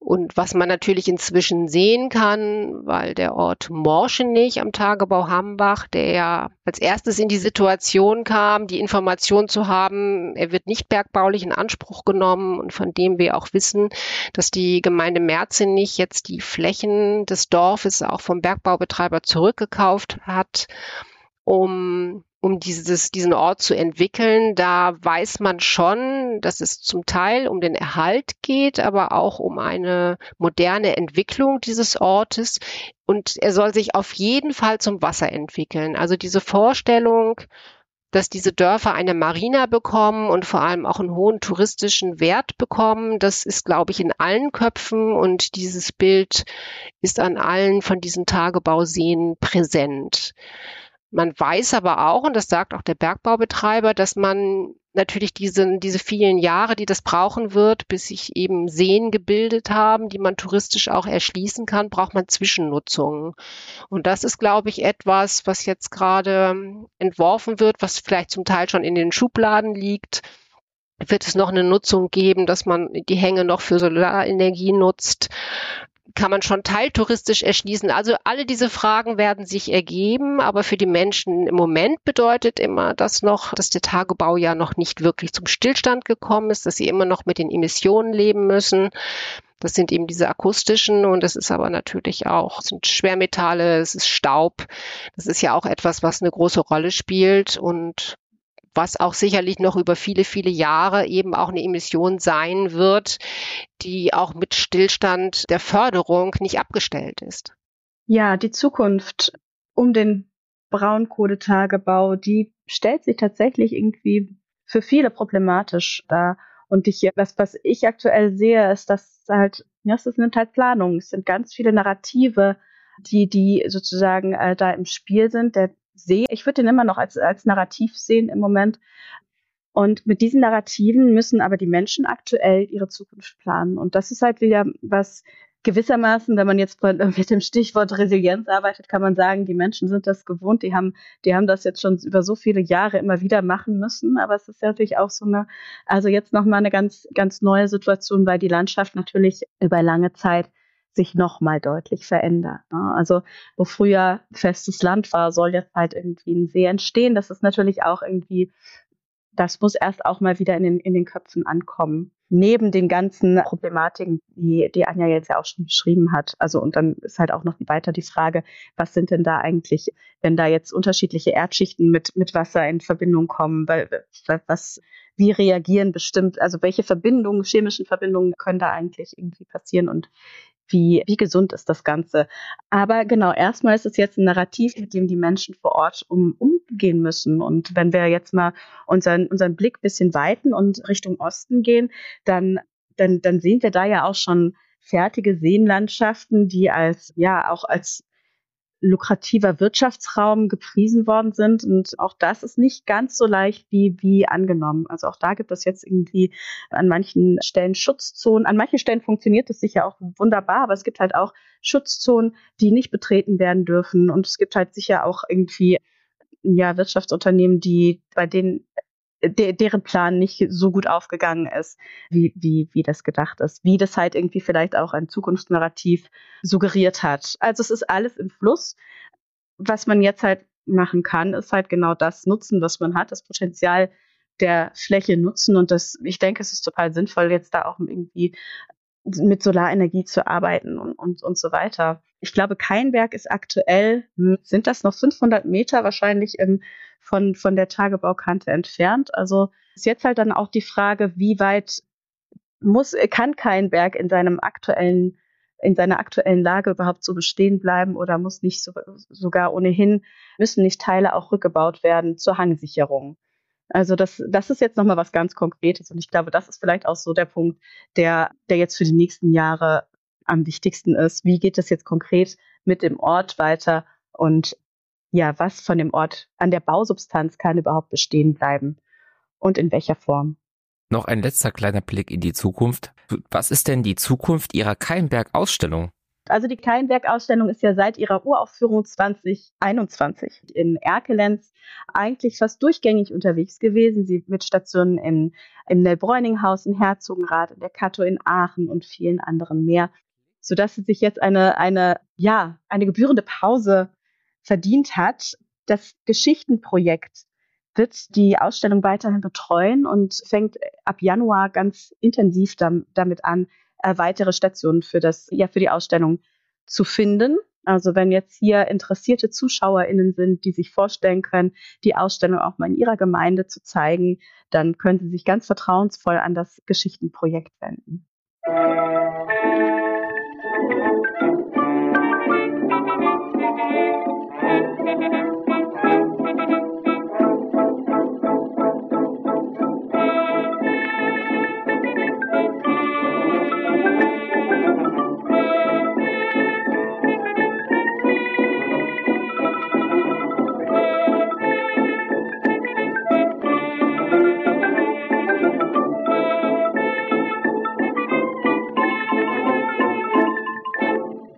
Und was man natürlich inzwischen sehen kann, weil der Ort Morschenich am Tagebau Hambach, der ja als erstes in die Situation kam, die Information zu haben, er wird nicht bergbaulich in Anspruch genommen. Und von dem wir auch wissen, dass die Gemeinde Merzenich jetzt die Flächen des Dorfes auch vom Bergbaubetreiber zurückgekauft hat, um um dieses, diesen Ort zu entwickeln. Da weiß man schon, dass es zum Teil um den Erhalt geht, aber auch um eine moderne Entwicklung dieses Ortes. Und er soll sich auf jeden Fall zum Wasser entwickeln. Also diese Vorstellung, dass diese Dörfer eine Marina bekommen und vor allem auch einen hohen touristischen Wert bekommen. Das ist, glaube ich, in allen Köpfen und dieses Bild ist an allen von diesen Tagebauseen präsent. Man weiß aber auch, und das sagt auch der Bergbaubetreiber, dass man natürlich diese, diese vielen Jahre, die das brauchen wird, bis sich eben Seen gebildet haben, die man touristisch auch erschließen kann, braucht man Zwischennutzungen. Und das ist, glaube ich, etwas, was jetzt gerade entworfen wird, was vielleicht zum Teil schon in den Schubladen liegt. Wird es noch eine Nutzung geben, dass man die Hänge noch für Solarenergie nutzt? Kann man schon teiltouristisch erschließen. Also alle diese Fragen werden sich ergeben, aber für die Menschen im Moment bedeutet immer das noch, dass der Tagebau ja noch nicht wirklich zum Stillstand gekommen ist, dass sie immer noch mit den Emissionen leben müssen. Das sind eben diese akustischen und das ist aber natürlich auch, sind Schwermetalle, es ist Staub. Das ist ja auch etwas, was eine große Rolle spielt und was auch sicherlich noch über viele, viele Jahre eben auch eine Emission sein wird, die auch mit Stillstand der Förderung nicht abgestellt ist. Ja, die Zukunft um den Braunkohletagebau, die stellt sich tatsächlich irgendwie für viele problematisch dar. Und ich, was, was ich aktuell sehe, ist, dass halt, ja, es sind halt Planungen, es sind ganz viele Narrative, die, die sozusagen äh, da im Spiel sind. Der sehe. Ich würde den immer noch als, als Narrativ sehen im Moment. Und mit diesen Narrativen müssen aber die Menschen aktuell ihre Zukunft planen. Und das ist halt wieder was gewissermaßen, wenn man jetzt mit dem Stichwort Resilienz arbeitet, kann man sagen, die Menschen sind das gewohnt. Die haben, die haben das jetzt schon über so viele Jahre immer wieder machen müssen. Aber es ist natürlich auch so eine, also jetzt nochmal eine ganz, ganz neue Situation, weil die Landschaft natürlich über lange Zeit sich nochmal deutlich verändert. Ne? Also wo früher festes Land war, soll jetzt halt irgendwie ein See entstehen. Das ist natürlich auch irgendwie, das muss erst auch mal wieder in den, in den Köpfen ankommen. Neben den ganzen Problematiken, die, die Anja jetzt ja auch schon beschrieben hat. Also, und dann ist halt auch noch weiter die Frage, was sind denn da eigentlich, wenn da jetzt unterschiedliche Erdschichten mit, mit Wasser in Verbindung kommen, weil, was, wie reagieren bestimmt, also welche Verbindungen, chemischen Verbindungen können da eigentlich irgendwie passieren und wie, wie gesund ist das Ganze. Aber genau, erstmal ist es jetzt ein Narrativ, mit dem die Menschen vor Ort um, umgehen müssen. Und wenn wir jetzt mal unseren, unseren Blick bisschen weiten und Richtung Osten gehen, dann, dann, dann sehen wir da ja auch schon fertige Seenlandschaften, die als, ja, auch als lukrativer Wirtschaftsraum gepriesen worden sind. Und auch das ist nicht ganz so leicht wie, wie angenommen. Also auch da gibt es jetzt irgendwie an manchen Stellen Schutzzonen. An manchen Stellen funktioniert es sicher auch wunderbar, aber es gibt halt auch Schutzzonen, die nicht betreten werden dürfen. Und es gibt halt sicher auch irgendwie ja, Wirtschaftsunternehmen, die, bei denen de deren Plan nicht so gut aufgegangen ist, wie, wie, wie das gedacht ist, wie das halt irgendwie vielleicht auch ein Zukunftsnarrativ suggeriert hat. Also es ist alles im Fluss. Was man jetzt halt machen kann, ist halt genau das nutzen, was man hat, das Potenzial der Fläche nutzen. Und das, ich denke, es ist total sinnvoll, jetzt da auch irgendwie mit Solarenergie zu arbeiten und, und, und so weiter. Ich glaube, kein Werk ist aktuell, sind das noch 500 Meter wahrscheinlich im von, von der Tagebaukante entfernt. Also ist jetzt halt dann auch die Frage, wie weit muss, kann kein Berg in seinem aktuellen, in seiner aktuellen Lage überhaupt so bestehen bleiben oder muss nicht so, sogar ohnehin, müssen nicht Teile auch rückgebaut werden zur Hangsicherung. Also das, das ist jetzt nochmal was ganz Konkretes und ich glaube, das ist vielleicht auch so der Punkt, der, der jetzt für die nächsten Jahre am wichtigsten ist. Wie geht es jetzt konkret mit dem Ort weiter und ja, was von dem Ort an der Bausubstanz kann überhaupt bestehen bleiben und in welcher Form. Noch ein letzter kleiner Blick in die Zukunft. Was ist denn die Zukunft Ihrer Keinberg-Ausstellung? Also die Keinberg-Ausstellung ist ja seit ihrer Uraufführung 2021 in Erkelenz eigentlich fast durchgängig unterwegs gewesen. Sie mit Stationen in, im Nellbräuninghaus in Herzogenrath, in der Kato in Aachen und vielen anderen mehr, sodass sie sich jetzt eine, eine, ja, eine gebührende Pause verdient hat. Das Geschichtenprojekt wird die Ausstellung weiterhin betreuen und fängt ab Januar ganz intensiv damit an, äh, weitere Stationen für das, ja, für die Ausstellung zu finden. Also wenn jetzt hier interessierte ZuschauerInnen sind, die sich vorstellen können, die Ausstellung auch mal in ihrer Gemeinde zu zeigen, dann können sie sich ganz vertrauensvoll an das Geschichtenprojekt wenden. Musik